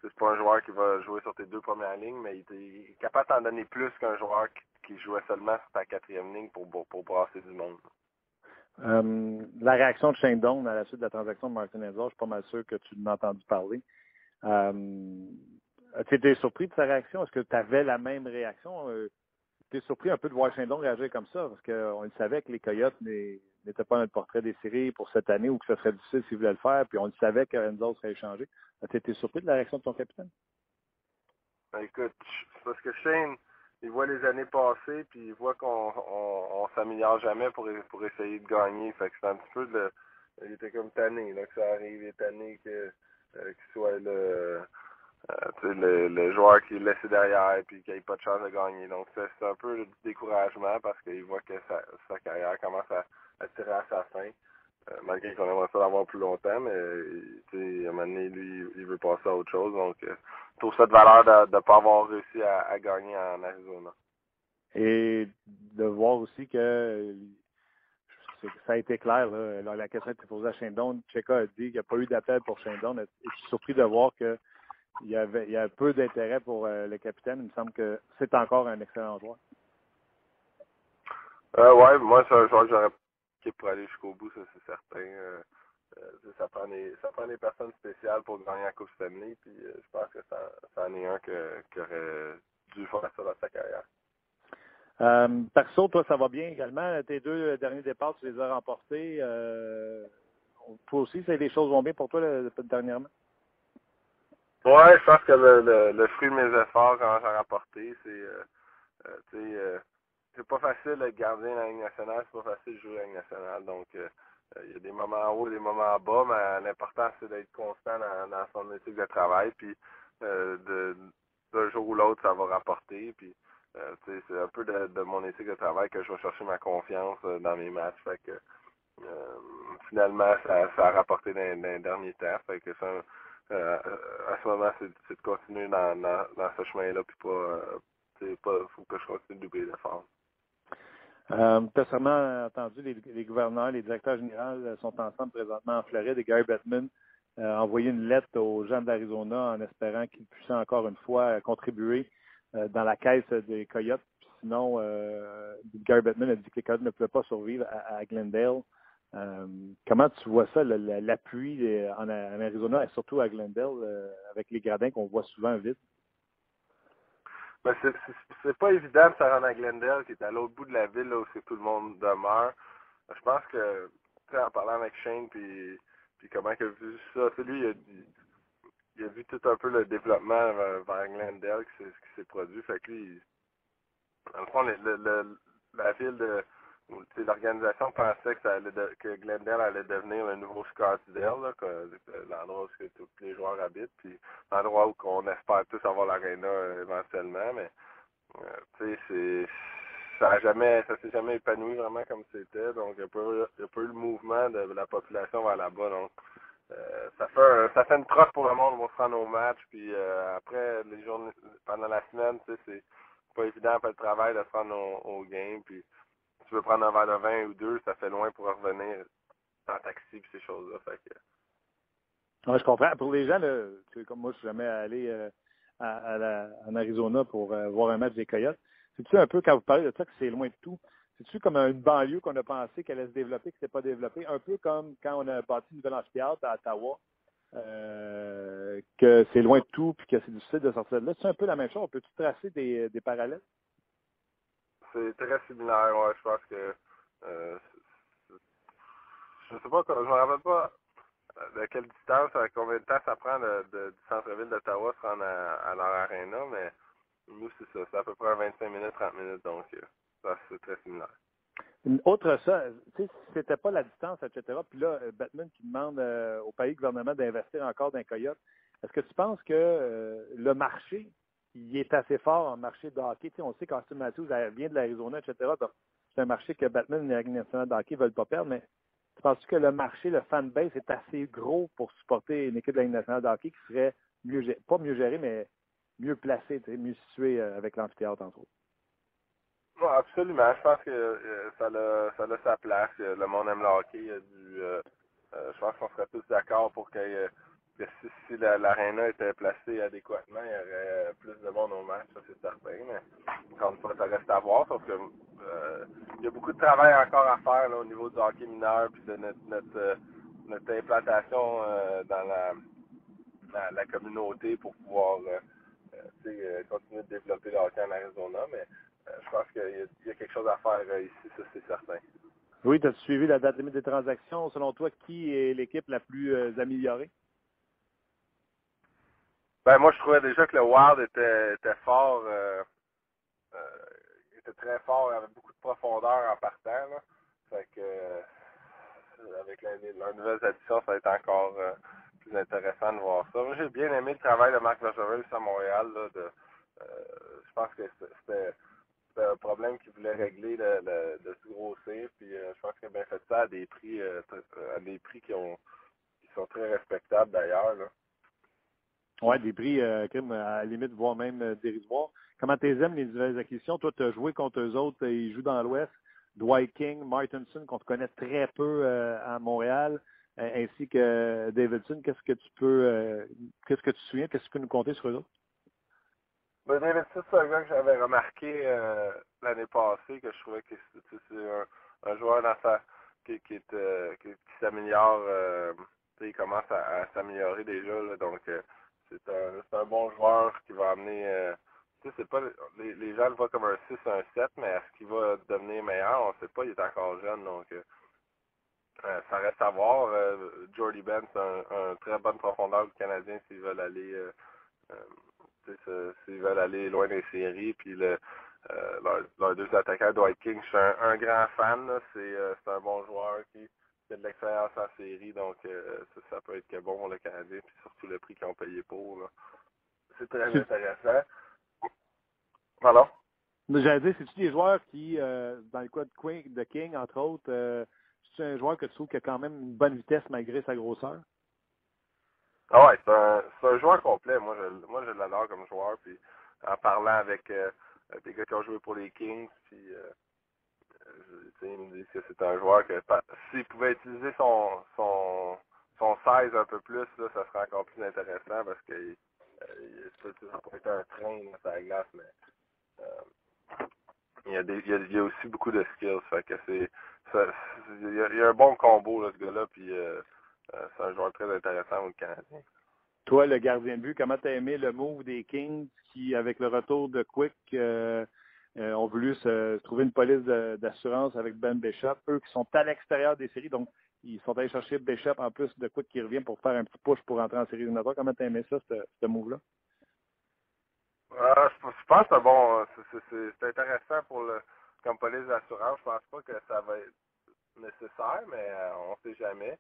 C'est pas un joueur qui va jouer sur tes deux premières lignes, mais il, est- capable d'en donner plus qu'un joueur qui, jouait seulement sur ta quatrième ligne pour, pour, pour brasser du monde.
La réaction de Shane Doan à la suite de la transaction de Martin Enzor, je suis pas mal sûr que tu l'as entendu parler. Euh, As-tu été surpris de sa réaction? Est-ce que tu avais la même réaction? Euh, tu es surpris un peu de voir Shane Doan réagir comme ça, parce qu'on le savait que les Coyotes n'étaient pas le portrait des séries pour cette année ou que ce serait difficile s'ils voulaient le faire, puis on le savait que Enzo serait échangé. As-tu été surpris de la réaction de ton capitaine?
Ben, écoute, parce que Shane, il voit les années passer, puis il voit qu'on on, on s'améliore jamais pour, pour essayer de gagner. Fait que c'est un petit peu de, il était comme tanné, là, que ça arrive, il est tanné que, euh, qu'il soit le, euh, le, le joueur qui est laissé derrière, puis qu'il n'ait pas de chance de gagner. Donc c'est un peu le découragement parce qu'il voit que sa, carrière commence à, tirer à sa fin. Euh, malgré qu'on aimerait ça l'avoir plus longtemps, mais à un moment donné, lui, il veut passer à autre chose. Donc, euh, trouve ça de valeur de ne pas avoir réussi à, gagner en Arizona.
Et de voir aussi que ça a été clair. Là, La- la question été posée à Shindon. Cheka a dit qu'il n'y a pas eu d'appel pour Shindon. Je suis surpris de voir que il y y a peu d'intérêt pour euh, le capitaine. Il me semble que c'est encore un excellent joueur.
Euh, ouais, moi, c'est un joueur que j'aurais piqué pour aller jusqu'au bout, ça, c'est certain. Euh, euh, ça, prend des, personnes spéciales pour gagner la Coupe Stanley, puis je pense que ça, en est un qui aurait dû faire ça dans sa carrière.
Euh, perso, toi, ça va bien également. Tes deux derniers départs, tu les as remportés. Euh, toi aussi, les choses vont bien pour toi dernièrement?
Ouais, je pense que le, le, fruit de mes efforts quand j'ai rapporté, c'est euh, euh, euh, c'est pas facile gardien dans la Ligue nationale, c'est pas facile de jouer la Ligue nationale. Donc euh, il y a des moments haut, des moments bas, mais l'important c'est d'être constant dans, dans, son éthique de travail, puis de d'un jour ou l'autre, ça va rapporter, puis c'est un peu de, mon éthique de travail que je vais chercher ma confiance dans mes matchs. Fait que finalement, ça, a rapporté dans, dans les temps. Fait que euh, à ce moment, c'est de continuer dans, ce chemin-là, puis pas, euh, pas, faut que je continue de doubler l'effort.
Euh, tu sûrement entendu les, gouverneurs, les directeurs généraux euh, sont ensemble présentement en Floride et Gary Bettman a envoyé une lettre aux gens d'Arizona en espérant qu'ils puissent encore une fois contribuer dans la caisse des Coyotes. Sinon, Gary Bettman a dit que les Coyotes ne pouvaient pas survivre à, à Glendale. Euh, comment tu vois ça, l'appui euh, en, en, Arizona et surtout à Glendale euh, avec les gradins qu'on voit souvent vite?
Ben c'est pas évident de se rendre à Glendale, qui est à l'autre bout de la ville, là où tout le monde demeure. Je pense que, en parlant avec Shane, puis, puis comment il a vu ça, lui, il a, il a vu tout un peu le développement vers, vers Glendale, qui s'est produit. Fait que lui, le le, le, la ville de l'organisation pensait que, ça allait que Glendale allait devenir le nouveau Scottsdale, l'endroit où tous les joueurs habitent, puis l'endroit où on espère tous avoir l'aréna euh, éventuellement, mais euh, sais, ça a jamais ça s'est jamais épanoui vraiment comme c'était, donc il n'y a, pas eu le mouvement de la population vers là-bas, donc euh, ça fait une trotte pour le monde pour se rendre au match, puis après les journées pendant la semaine, c'est pas évident faire le travail de se rendre au, game, puis tu veux prendre un verre de vin ou deux, ça fait loin pour revenir en taxi et ces choses-là.
Je comprends. Pour les gens, là, comme moi, je suis jamais allé euh, à, la, en Arizona pour euh, voir un match des Coyotes. C'est-tu un peu, quand vous parlez de ça, que c'est loin de tout, c'est-tu comme une banlieue qu'on a pensé qu'elle allait se développer, que c'était pas développé, un peu comme quand on a bâti une nouvelle amphithéâtre à Ottawa, euh, que c'est loin de tout, puis que c'est difficile de sortir de là. C'est un peu la même chose. On peut-tu tracer des, parallèles?
c'est très similaire, ouais. Je pense que euh, je sais pas, je me rappelle pas de quelle distance, combien de temps ça prend du centre-ville d'Ottawa se rendre à, à leur arena, mais nous, c'est ça. C'est à peu près 25 minutes, 30 minutes, donc euh, c'est très similaire.
Autre ça, tu c'était pas la distance, etc., puis là, euh, Batman qui demande euh, au pays gouvernement d'investir encore dans coyote, est-ce que tu penses que le marché il est assez fort en marché de hockey? Tu on sait qu'Austin Matthews vient de l'Arizona, etc. Donc, c'est un marché que Batman et la nationale de hockey ne veulent pas perdre, mais tu penses que le marché, le fanbase est assez gros pour supporter une équipe de la nationale de hockey qui serait mieux pas mieux gérée, mais mieux placée, tu mieux située euh, avec l'amphithéâtre, entre autres?
Oui, absolument. Je pense que euh, ça, a, ça a sa place. Le monde aime le hockey. Il y a du, euh, je pense qu'on serait tous d'accord pour ait si, si l'aréna était placée adéquatement, il y aurait euh, plus de monde au match, ça c'est certain. Mais encore une fois, ça reste à voir, sauf que euh, il y a beaucoup de travail encore à faire au niveau du hockey mineur puis de notre notre, euh, notre implantation dans la, la, communauté pour pouvoir continuer de développer le hockey en Arizona. Mais je pense qu'il y, a quelque chose à faire ici, ça c'est certain.
Oui, tu as suivi la date limite des transactions? Selon toi, qui est l'équipe la plus améliorée?
Ben moi je trouvais déjà que le Wild était, était fort, euh, euh, était très fort, avait beaucoup de profondeur en partant. Là. Fait que euh, avec la, la nouvelle addition, ça va être encore euh, plus intéressant de voir ça. Moi j'ai bien aimé le travail de Marc Bergevin à Montréal. Là, de, je pense que c'était un problème qu'il voulait régler de, de, de se grossir. Puis je pense qu'il a bien fait ça à des prix à des prix qui ont qui sont très respectables d'ailleurs.
Oui, des prix, euh, à la limite, voire même euh, dérisoires. Comment tu aimes les nouvelles acquisitions? Toi, tu as joué contre eux autres, ils jouent dans l'Ouest. Dwight King, Martinson, qu'on te connaît très peu euh, à Montréal, euh, ainsi que Davidson. Qu'est-ce que tu peux, qu'est-ce que tu souviens? Qu'est-ce que tu peux nous compter sur eux autres?
Ben, Davidson, c'est un gars que j'avais remarqué l'année passée, que je trouvais que c'est un, joueur dans sa, qui, qui, est, qui, s'améliore, il commence à, s'améliorer déjà, là, donc c'est un, un bon joueur qui va amener. Euh, pas les, les gens le voient comme un 6, un 7, mais est-ce qu'il va devenir meilleur? On ne sait pas, il est encore jeune, donc euh, euh, ça reste à voir. Euh, Jordy Ben, c'est un, un, très bonne profondeur du Canadien s'ils veulent aller s'ils veulent aller loin des séries. Puis le leurs deux attaquants, Dwight King, je suis un, grand fan. C'est un bon joueur qui a de l'expérience en série, donc euh, ça, ça peut être que bon le Canadien, puis surtout le prix qu'ils ont payé pour. C'est très intéressant. Pardon?
J'allais dire, c'est-tu des joueurs qui, euh, dans le cas de, Queen, de King, entre autres, euh, c'est un joueur que tu trouves qui a quand même une bonne vitesse malgré sa grosseur?
Ah ouais, c'est un, c'est un joueur complet. Moi, je, moi, je l'adore comme joueur. Puis en parlant avec euh, des gars qui ont joué pour les Kings, puis euh, je- ils me disent que c'est un joueur que s'il pouvait utiliser son son son 16 un peu plus, là, ça serait encore plus intéressant parce que euh, il- ça, pourrait être un train sur la glace, mais euh, il, y a des, il, y a, y a aussi beaucoup de skills. Fait que c'est ça- il, y a, il y a un bon combo là, ce gars-là, puis euh, c'est un joueur très intéressant au Canadien.
Toi, le gardien de but, comment t'as aimé le move des Kings qui, avec le retour de Quick, euh, euh, ont voulu se trouver une police d'assurance avec Ben Bishop, eux qui sont à l'extérieur des séries, donc ils sont allés chercher Bishop en plus de Quick qui revient pour faire un petit push pour entrer en série éliminatoire. Comment t'as aimé ça, ce, ce move-là?
Ah, je, je pense que c'est bon. euh, c'est- intéressant pour le comme police d'assurance. Je pense pas que ça va être nécessaire, mais on sait jamais.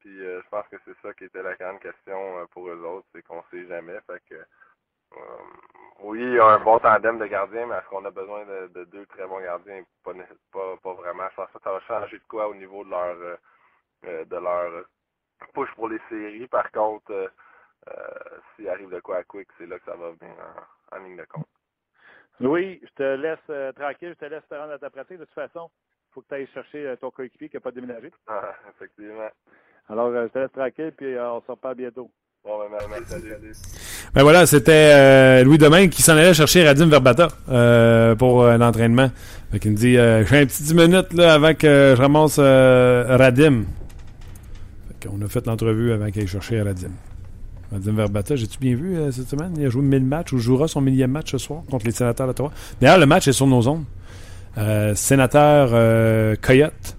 Puis euh, je pense que c'est ça qui était la grande question euh, pour eux autres, c'est qu'on sait jamais. Fait que euh, oui, il y a un bon tandem de gardiens, mais est-ce qu'on a besoin de, de deux très bons gardiens? Pas, pas, pas vraiment. Je pense que ça va changer de quoi au niveau de leur euh, de leur push pour les séries? Par contre, s'il arrive de quoi à Quick, c'est là que ça va venir en, en ligne de compte.
Louis, je te laisse tranquille, je te laisse te rendre à ta pratique. De toute façon, il faut que tu ailles chercher ton coéquipier qui n'a pas déménagé.
Ah, effectivement.
Alors, euh, je te laisse tranquille, puis euh, on se reparle bientôt.
Bon, ben, merci, salut.
Ben voilà, c'était euh, Louis Domingue qui s'en allait chercher Radim Verbata euh, pour euh, l'entraînement. Fait qu'il me dit euh, j'ai un petit 10 minutes là, avant que je ramasse euh, Radim. Fait qu'on a fait l'entrevue avant qu'il aille chercher Radim. Radim Verbata, j'ai-tu bien vu euh, cette semaine? Il a joué 1000 matchs ou jouera son millième match ce soir contre les sénateurs d'Ottawa. D'ailleurs, le match est sur nos ondes. Euh, sénateur euh, Coyote.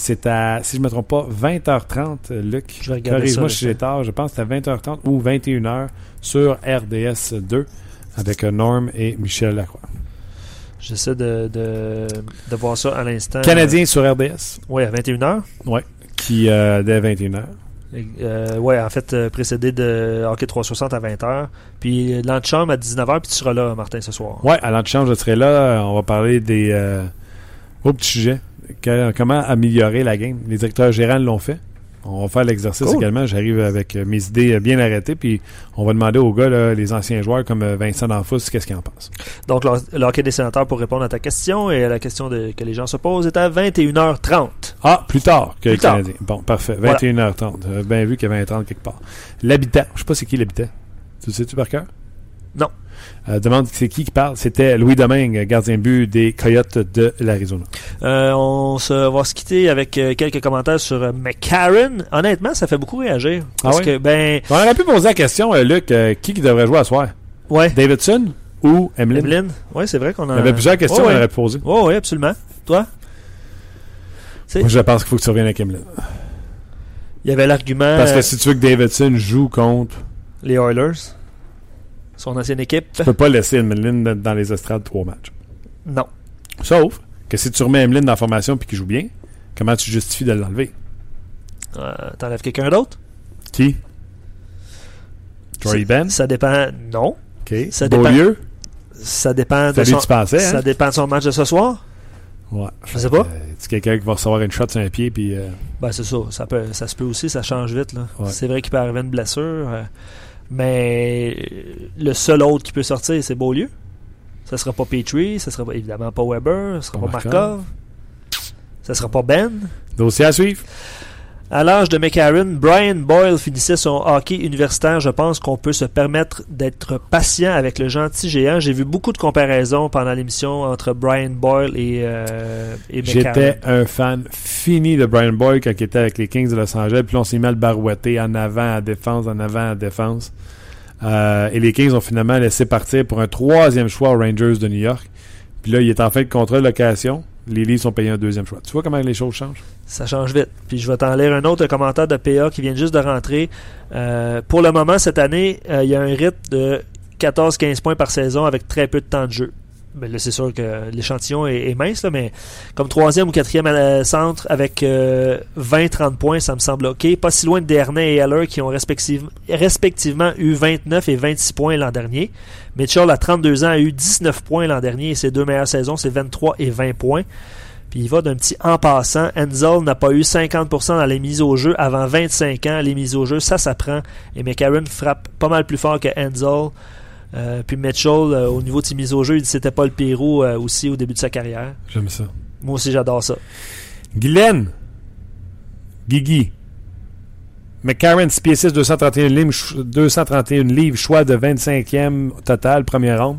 C'est à, si je ne me trompe pas, 20h30, Luc.
Je
Corrige-moi si j'ai tard. Je pense que c'était 20h30 ou 21h sur RDS 2 avec euh, Norm et Michel Lacroix.
J'essaie de, de, de voir ça à l'instant.
Canadien sur RDS,
Oui, à 21h.
qui euh, dès 21h.
Euh, ouais, en fait, précédé de Hockey 360 à 20h. Puis l'antichambre à 19h, puis tu seras là, Martin, ce soir.
Ouais, à l'antichambre, je serai là. On va parler des euh, au petit sujet. Que- comment améliorer la game. Les directeurs gérants l'ont fait. On va faire l'exercice
Cool.
également. J'arrive avec euh, mes idées euh, bien arrêtées. Puis on va demander aux gars, là, les anciens joueurs comme euh, Vincent D'Anfous, qu'est-ce qu'ils en pensent.
Donc, le, hockey des sénateurs pour répondre à ta question et à la question de, que les gens se posent est à 21h30.
Ah, plus tard que
Plus
les
tard.
Canadiens. Bon, parfait.
Voilà.
21h30. J'avais bien vu qu'il y avait un 30 quelque part. L'habitant. Je sais pas c'est qui l'habitant. Tu le sais-tu par cœur?
Non.
Euh, demande c'est qui qui parle. C'était Louis Domingue, gardien but des Coyotes de l'Arizona.
Euh, on se va se quitter avec euh, quelques commentaires sur euh, McCarron. Honnêtement, ça fait beaucoup réagir. Parce
Ah oui?
que, ben,
On aurait pu poser la question, Luc, qui qui devrait jouer à soir?
ouais.
Davidson ou Emeline?
Emeline, ouais, c'est vrai qu'on a.
Il y avait plusieurs questions
Ouais,
qu'on aurait poser.
Oh, oui, absolument. Toi?
Moi, je pense qu'il faut que tu reviennes avec Emeline.
Il y avait l'argument.
Parce que si tu veux que Davidson joue contre,
les Oilers, son ancienne équipe.
tu peux pas laisser Emeline dans- les estrades trois matchs.
Non.
Sauf que si tu remets Emeline dans la formation et qu'il joue bien, comment tu justifies de l'enlever?
Euh, T'enlèves quelqu'un d'autre?
Qui? Troy Ben?
Ça dépend. Non.
OK.
ça dépend.
Beaulieu?
Ça dépend de
Salut,
son.
tu pensais, hein?
Ça dépend de son match de ce soir.
Ouais.
Je sais pas.
Euh, c'est quelqu'un qui va recevoir une shot sur un pied puis euh,
Ben, c'est ça. Ça, peut, ça se peut aussi, ça change vite. là.
Ouais.
C'est vrai qu'il peut arriver une blessure. euh, mais euh, le seul autre qui peut sortir, c'est Beaulieu. Ça sera pas Petrie, ça sera pas- évidemment pas Weber, ça sera
Pas
pas
Markov.
Markov. Ça sera pas Ben.
dossier à suivre.
À l'âge de McCarron, Brian Boyle finissait son hockey universitaire. Je pense qu'on peut se permettre d'être patient avec le gentil géant. J'ai vu beaucoup de comparaisons pendant l'émission entre Brian Boyle et, euh.
J'étais un fan fini de Brian Boyle quand il était avec les Kings de Los Angeles. Puis on s'est le barouetter en avant à défense, en avant à défense. Euh, et les Kings ont finalement laissé partir pour un troisième choix aux Rangers de New York. Puis là, il est en fait de location. Les Leafs ont payé un deuxième choix. Tu vois comment les choses changent?
Ça change vite. Puis je vais t'en lire un autre commentaire de PA qui vient juste de rentrer. Euh, pour le moment, cette année, euh, il y a un rythme de 14-15 points par saison avec très peu de temps de jeu. ben là, c'est sûr que l'échantillon est, mince, là, mais comme troisième ou quatrième euh, centre avec euh, 20-30 points, ça me semble OK. Pas si loin de Dernay et Heller qui ont respective- respectivement eu 29 et 26 points l'an dernier. Mitchell, à 32 ans, a eu 19 points l'an dernier et ses deux meilleures saisons, c'est 23 et 20 points. Puis il va d'un petit en passant. Enzel n'a pas eu 50% dans les mises au jeu avant 25 ans. Les mises au jeu, ça s'apprend. Et McCarron frappe pas mal plus fort que Enzel. Euh, puis Mitchell, euh, au niveau de ses mises au jeu, il dit que c'était pas le Pérou euh, aussi au début de sa carrière.
J'aime ça.
Moi aussi, j'adore ça.
Guylaine. Guigui. McCarron, 6 pieds 6, 231 livres, ch- 231 livres, choix de 25e total, première ronde.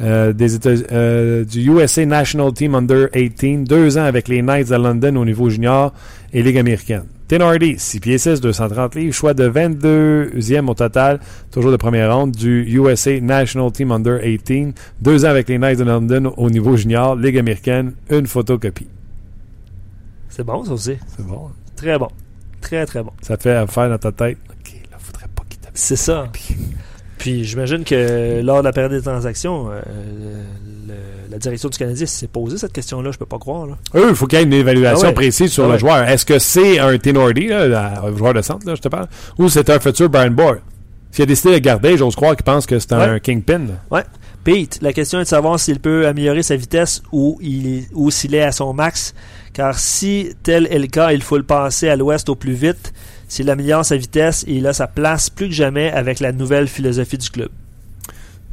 Euh, des États, euh, du USA National Team Under 18, deux ans avec les Knights de London au niveau junior et Ligue américaine. Tin Hardy, 6 pieds 6, 230 livres, choix de 22e au total, toujours de première ronde, du USA National Team Under 18, deux ans avec les Knights de London au niveau junior, Ligue américaine, une photocopie.
C'est bon, ça aussi.
C'est bon. hein?
Très bon. Très, très bon.
Ça te fait faire dans ta tête. OK, là, faudrait pas qu'il t'appelle.
C'est ça. Puis j'imagine que lors de la période des transactions, euh, le- la direction du Canadien s'est posé cette question-là, je peux pas croire. Là.
Eux, il faut qu'il y ait une évaluation
Ah ouais.
précise sur
Ah
le joueur. Est-ce que c'est un Tenordi, le joueur de centre, là, je te parle, ou c'est un futur Brian Boyle? S'il a décidé de le garder, j'ose croire qu'il pense que c'est un
Ouais.
kingpin. là.
Pete, la question est de savoir s'il peut améliorer sa vitesse ou, il, ou s'il est à son max. Car si tel est le cas, il faut le passer à l'ouest au plus vite. S'il améliore sa vitesse, il a sa place plus que jamais avec la nouvelle philosophie du club.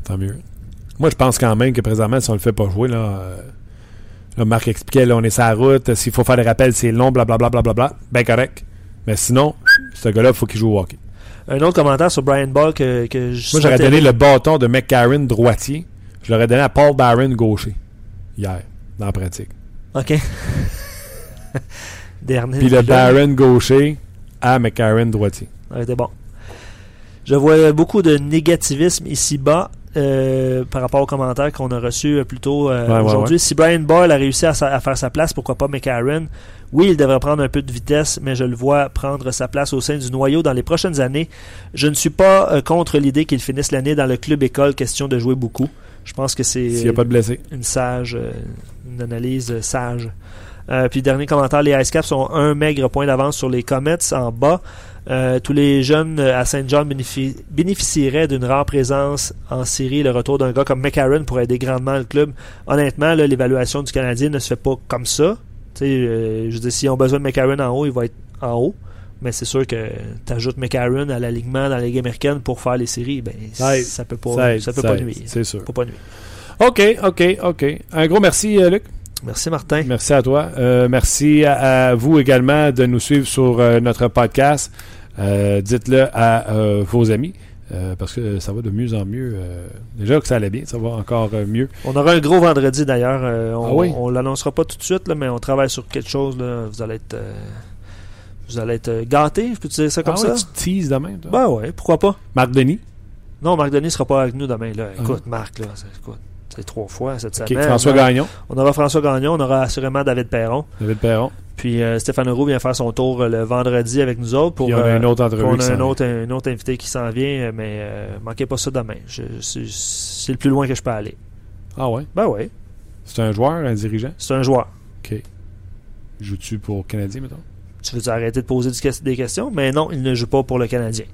Tant mieux. Moi, je pense quand même que présentement, si on le fait pas jouer, là, euh, là, Marc expliquait, là, on est sur la route, s'il faut faire des rappels, c'est long, blablabla, blablabla. Ben correct. Mais sinon, ce gars-là, il faut qu'il joue au hockey.
Un autre commentaire sur Brian Ball que, que je
Moi, j'aurais donné le bâton de McCarron droitier. Je l'aurais donné à Paul Barron gaucher. Hier, dans la pratique.
OK. Dernier.
Puis le Barron gaucher à McCarron droitier.
Aurait été bon. Je vois beaucoup de négativisme ici-bas euh, par rapport aux commentaires qu'on a reçus euh, plus tôt euh,
Ouais, ouais,
aujourd'hui.
ouais.
Si Brian Boyle a réussi à, sa- à faire sa place, pourquoi pas McCarron? Oui, il devrait prendre un peu de vitesse, mais je le vois prendre sa place au sein du noyau dans les prochaines années. Je ne suis pas euh, contre l'idée qu'il finisse l'année dans le club école, question de jouer beaucoup. Je pense que c'est
a pas de
une sage, une analyse sage. Euh, puis dernier commentaire, les Ice Caps ont un maigre point d'avance sur les Comets en bas. Euh, tous les jeunes à Saint John bénéfi- bénéficieraient d'une rare présence en série. Le retour d'un gars comme McCarron pourrait aider grandement le club. Honnêtement, l'évaluation du Canadien ne se fait pas comme ça. Tu sais, euh, je veux dire, s'ils ont besoin de McCarron en haut, il va être en haut. Mais c'est sûr que tu ajoutes McCarron à l'alignement dans la Ligue américaine pour faire les séries, ben,
Ça
ça peut pas,
Ça
peut
ça
pas nuire.
C'est sûr.
Faut pas nuire.
OK, OK, OK. Un gros merci, euh, Luc.
Merci Martin.
Merci à toi. Euh, merci à, à vous également de nous suivre sur euh, notre podcast. Euh, Dites-le à vos amis. parce que ça va de mieux en mieux. déjà que ça allait bien, ça va encore mieux.
On aura un gros vendredi d'ailleurs. on
Ah oui?
on l'annoncera pas tout de suite, là, mais on travaille sur quelque chose. Là. Vous allez être, vous allez être gâtés, je peux te dire ça comme
Ah ouais,
ça?
tu teases demain, toi?
Ben ouais, pourquoi pas?
Marc Denis?
Non, Marc Denis sera pas avec nous demain. Là.
Ah.
Écoute, Marc, là, écoute, c'est trois fois cette
OK,
semaine.
François. Gagnon.
On aura François Gagnon, on aura assurément David Perron.
David Perron.
Puis euh, Stéphane Leroux vient faire son tour euh, le vendredi avec nous autres. Pour,
Puis on a
euh,
une autre entrevue
On a un autre, un autre invité qui s'en vient, mais manquez pas ça demain. C'est, le plus loin que je peux aller.
Ah ouais?
Ben ouais,
C'est un joueur, un dirigeant?
c'est un joueur.
Joues-tu pour Canadien, mettons?
Tu veux arrêter de poser du- des questions? Mais non, il ne joue pas pour le Canadien.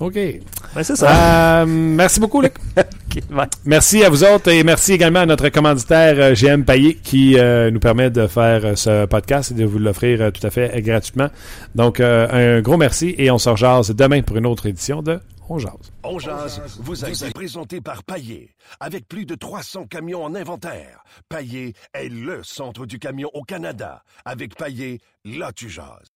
OK.
Ben, c'est ça.
Euh, merci beaucoup, Luc.
Ok, bye.
Merci à vous autres et merci également à notre commanditaire euh, GM Payet qui euh, nous permet de faire ce podcast et de vous l'offrir tout à fait gratuitement. Donc, euh, un gros merci et on se rejase demain pour une autre édition de On Jase.
On jase vous a été présenté par Paillé. Avec plus de 300 camions en inventaire, Paillé est le centre du camion au Canada. Avec Paillé, là tu jases.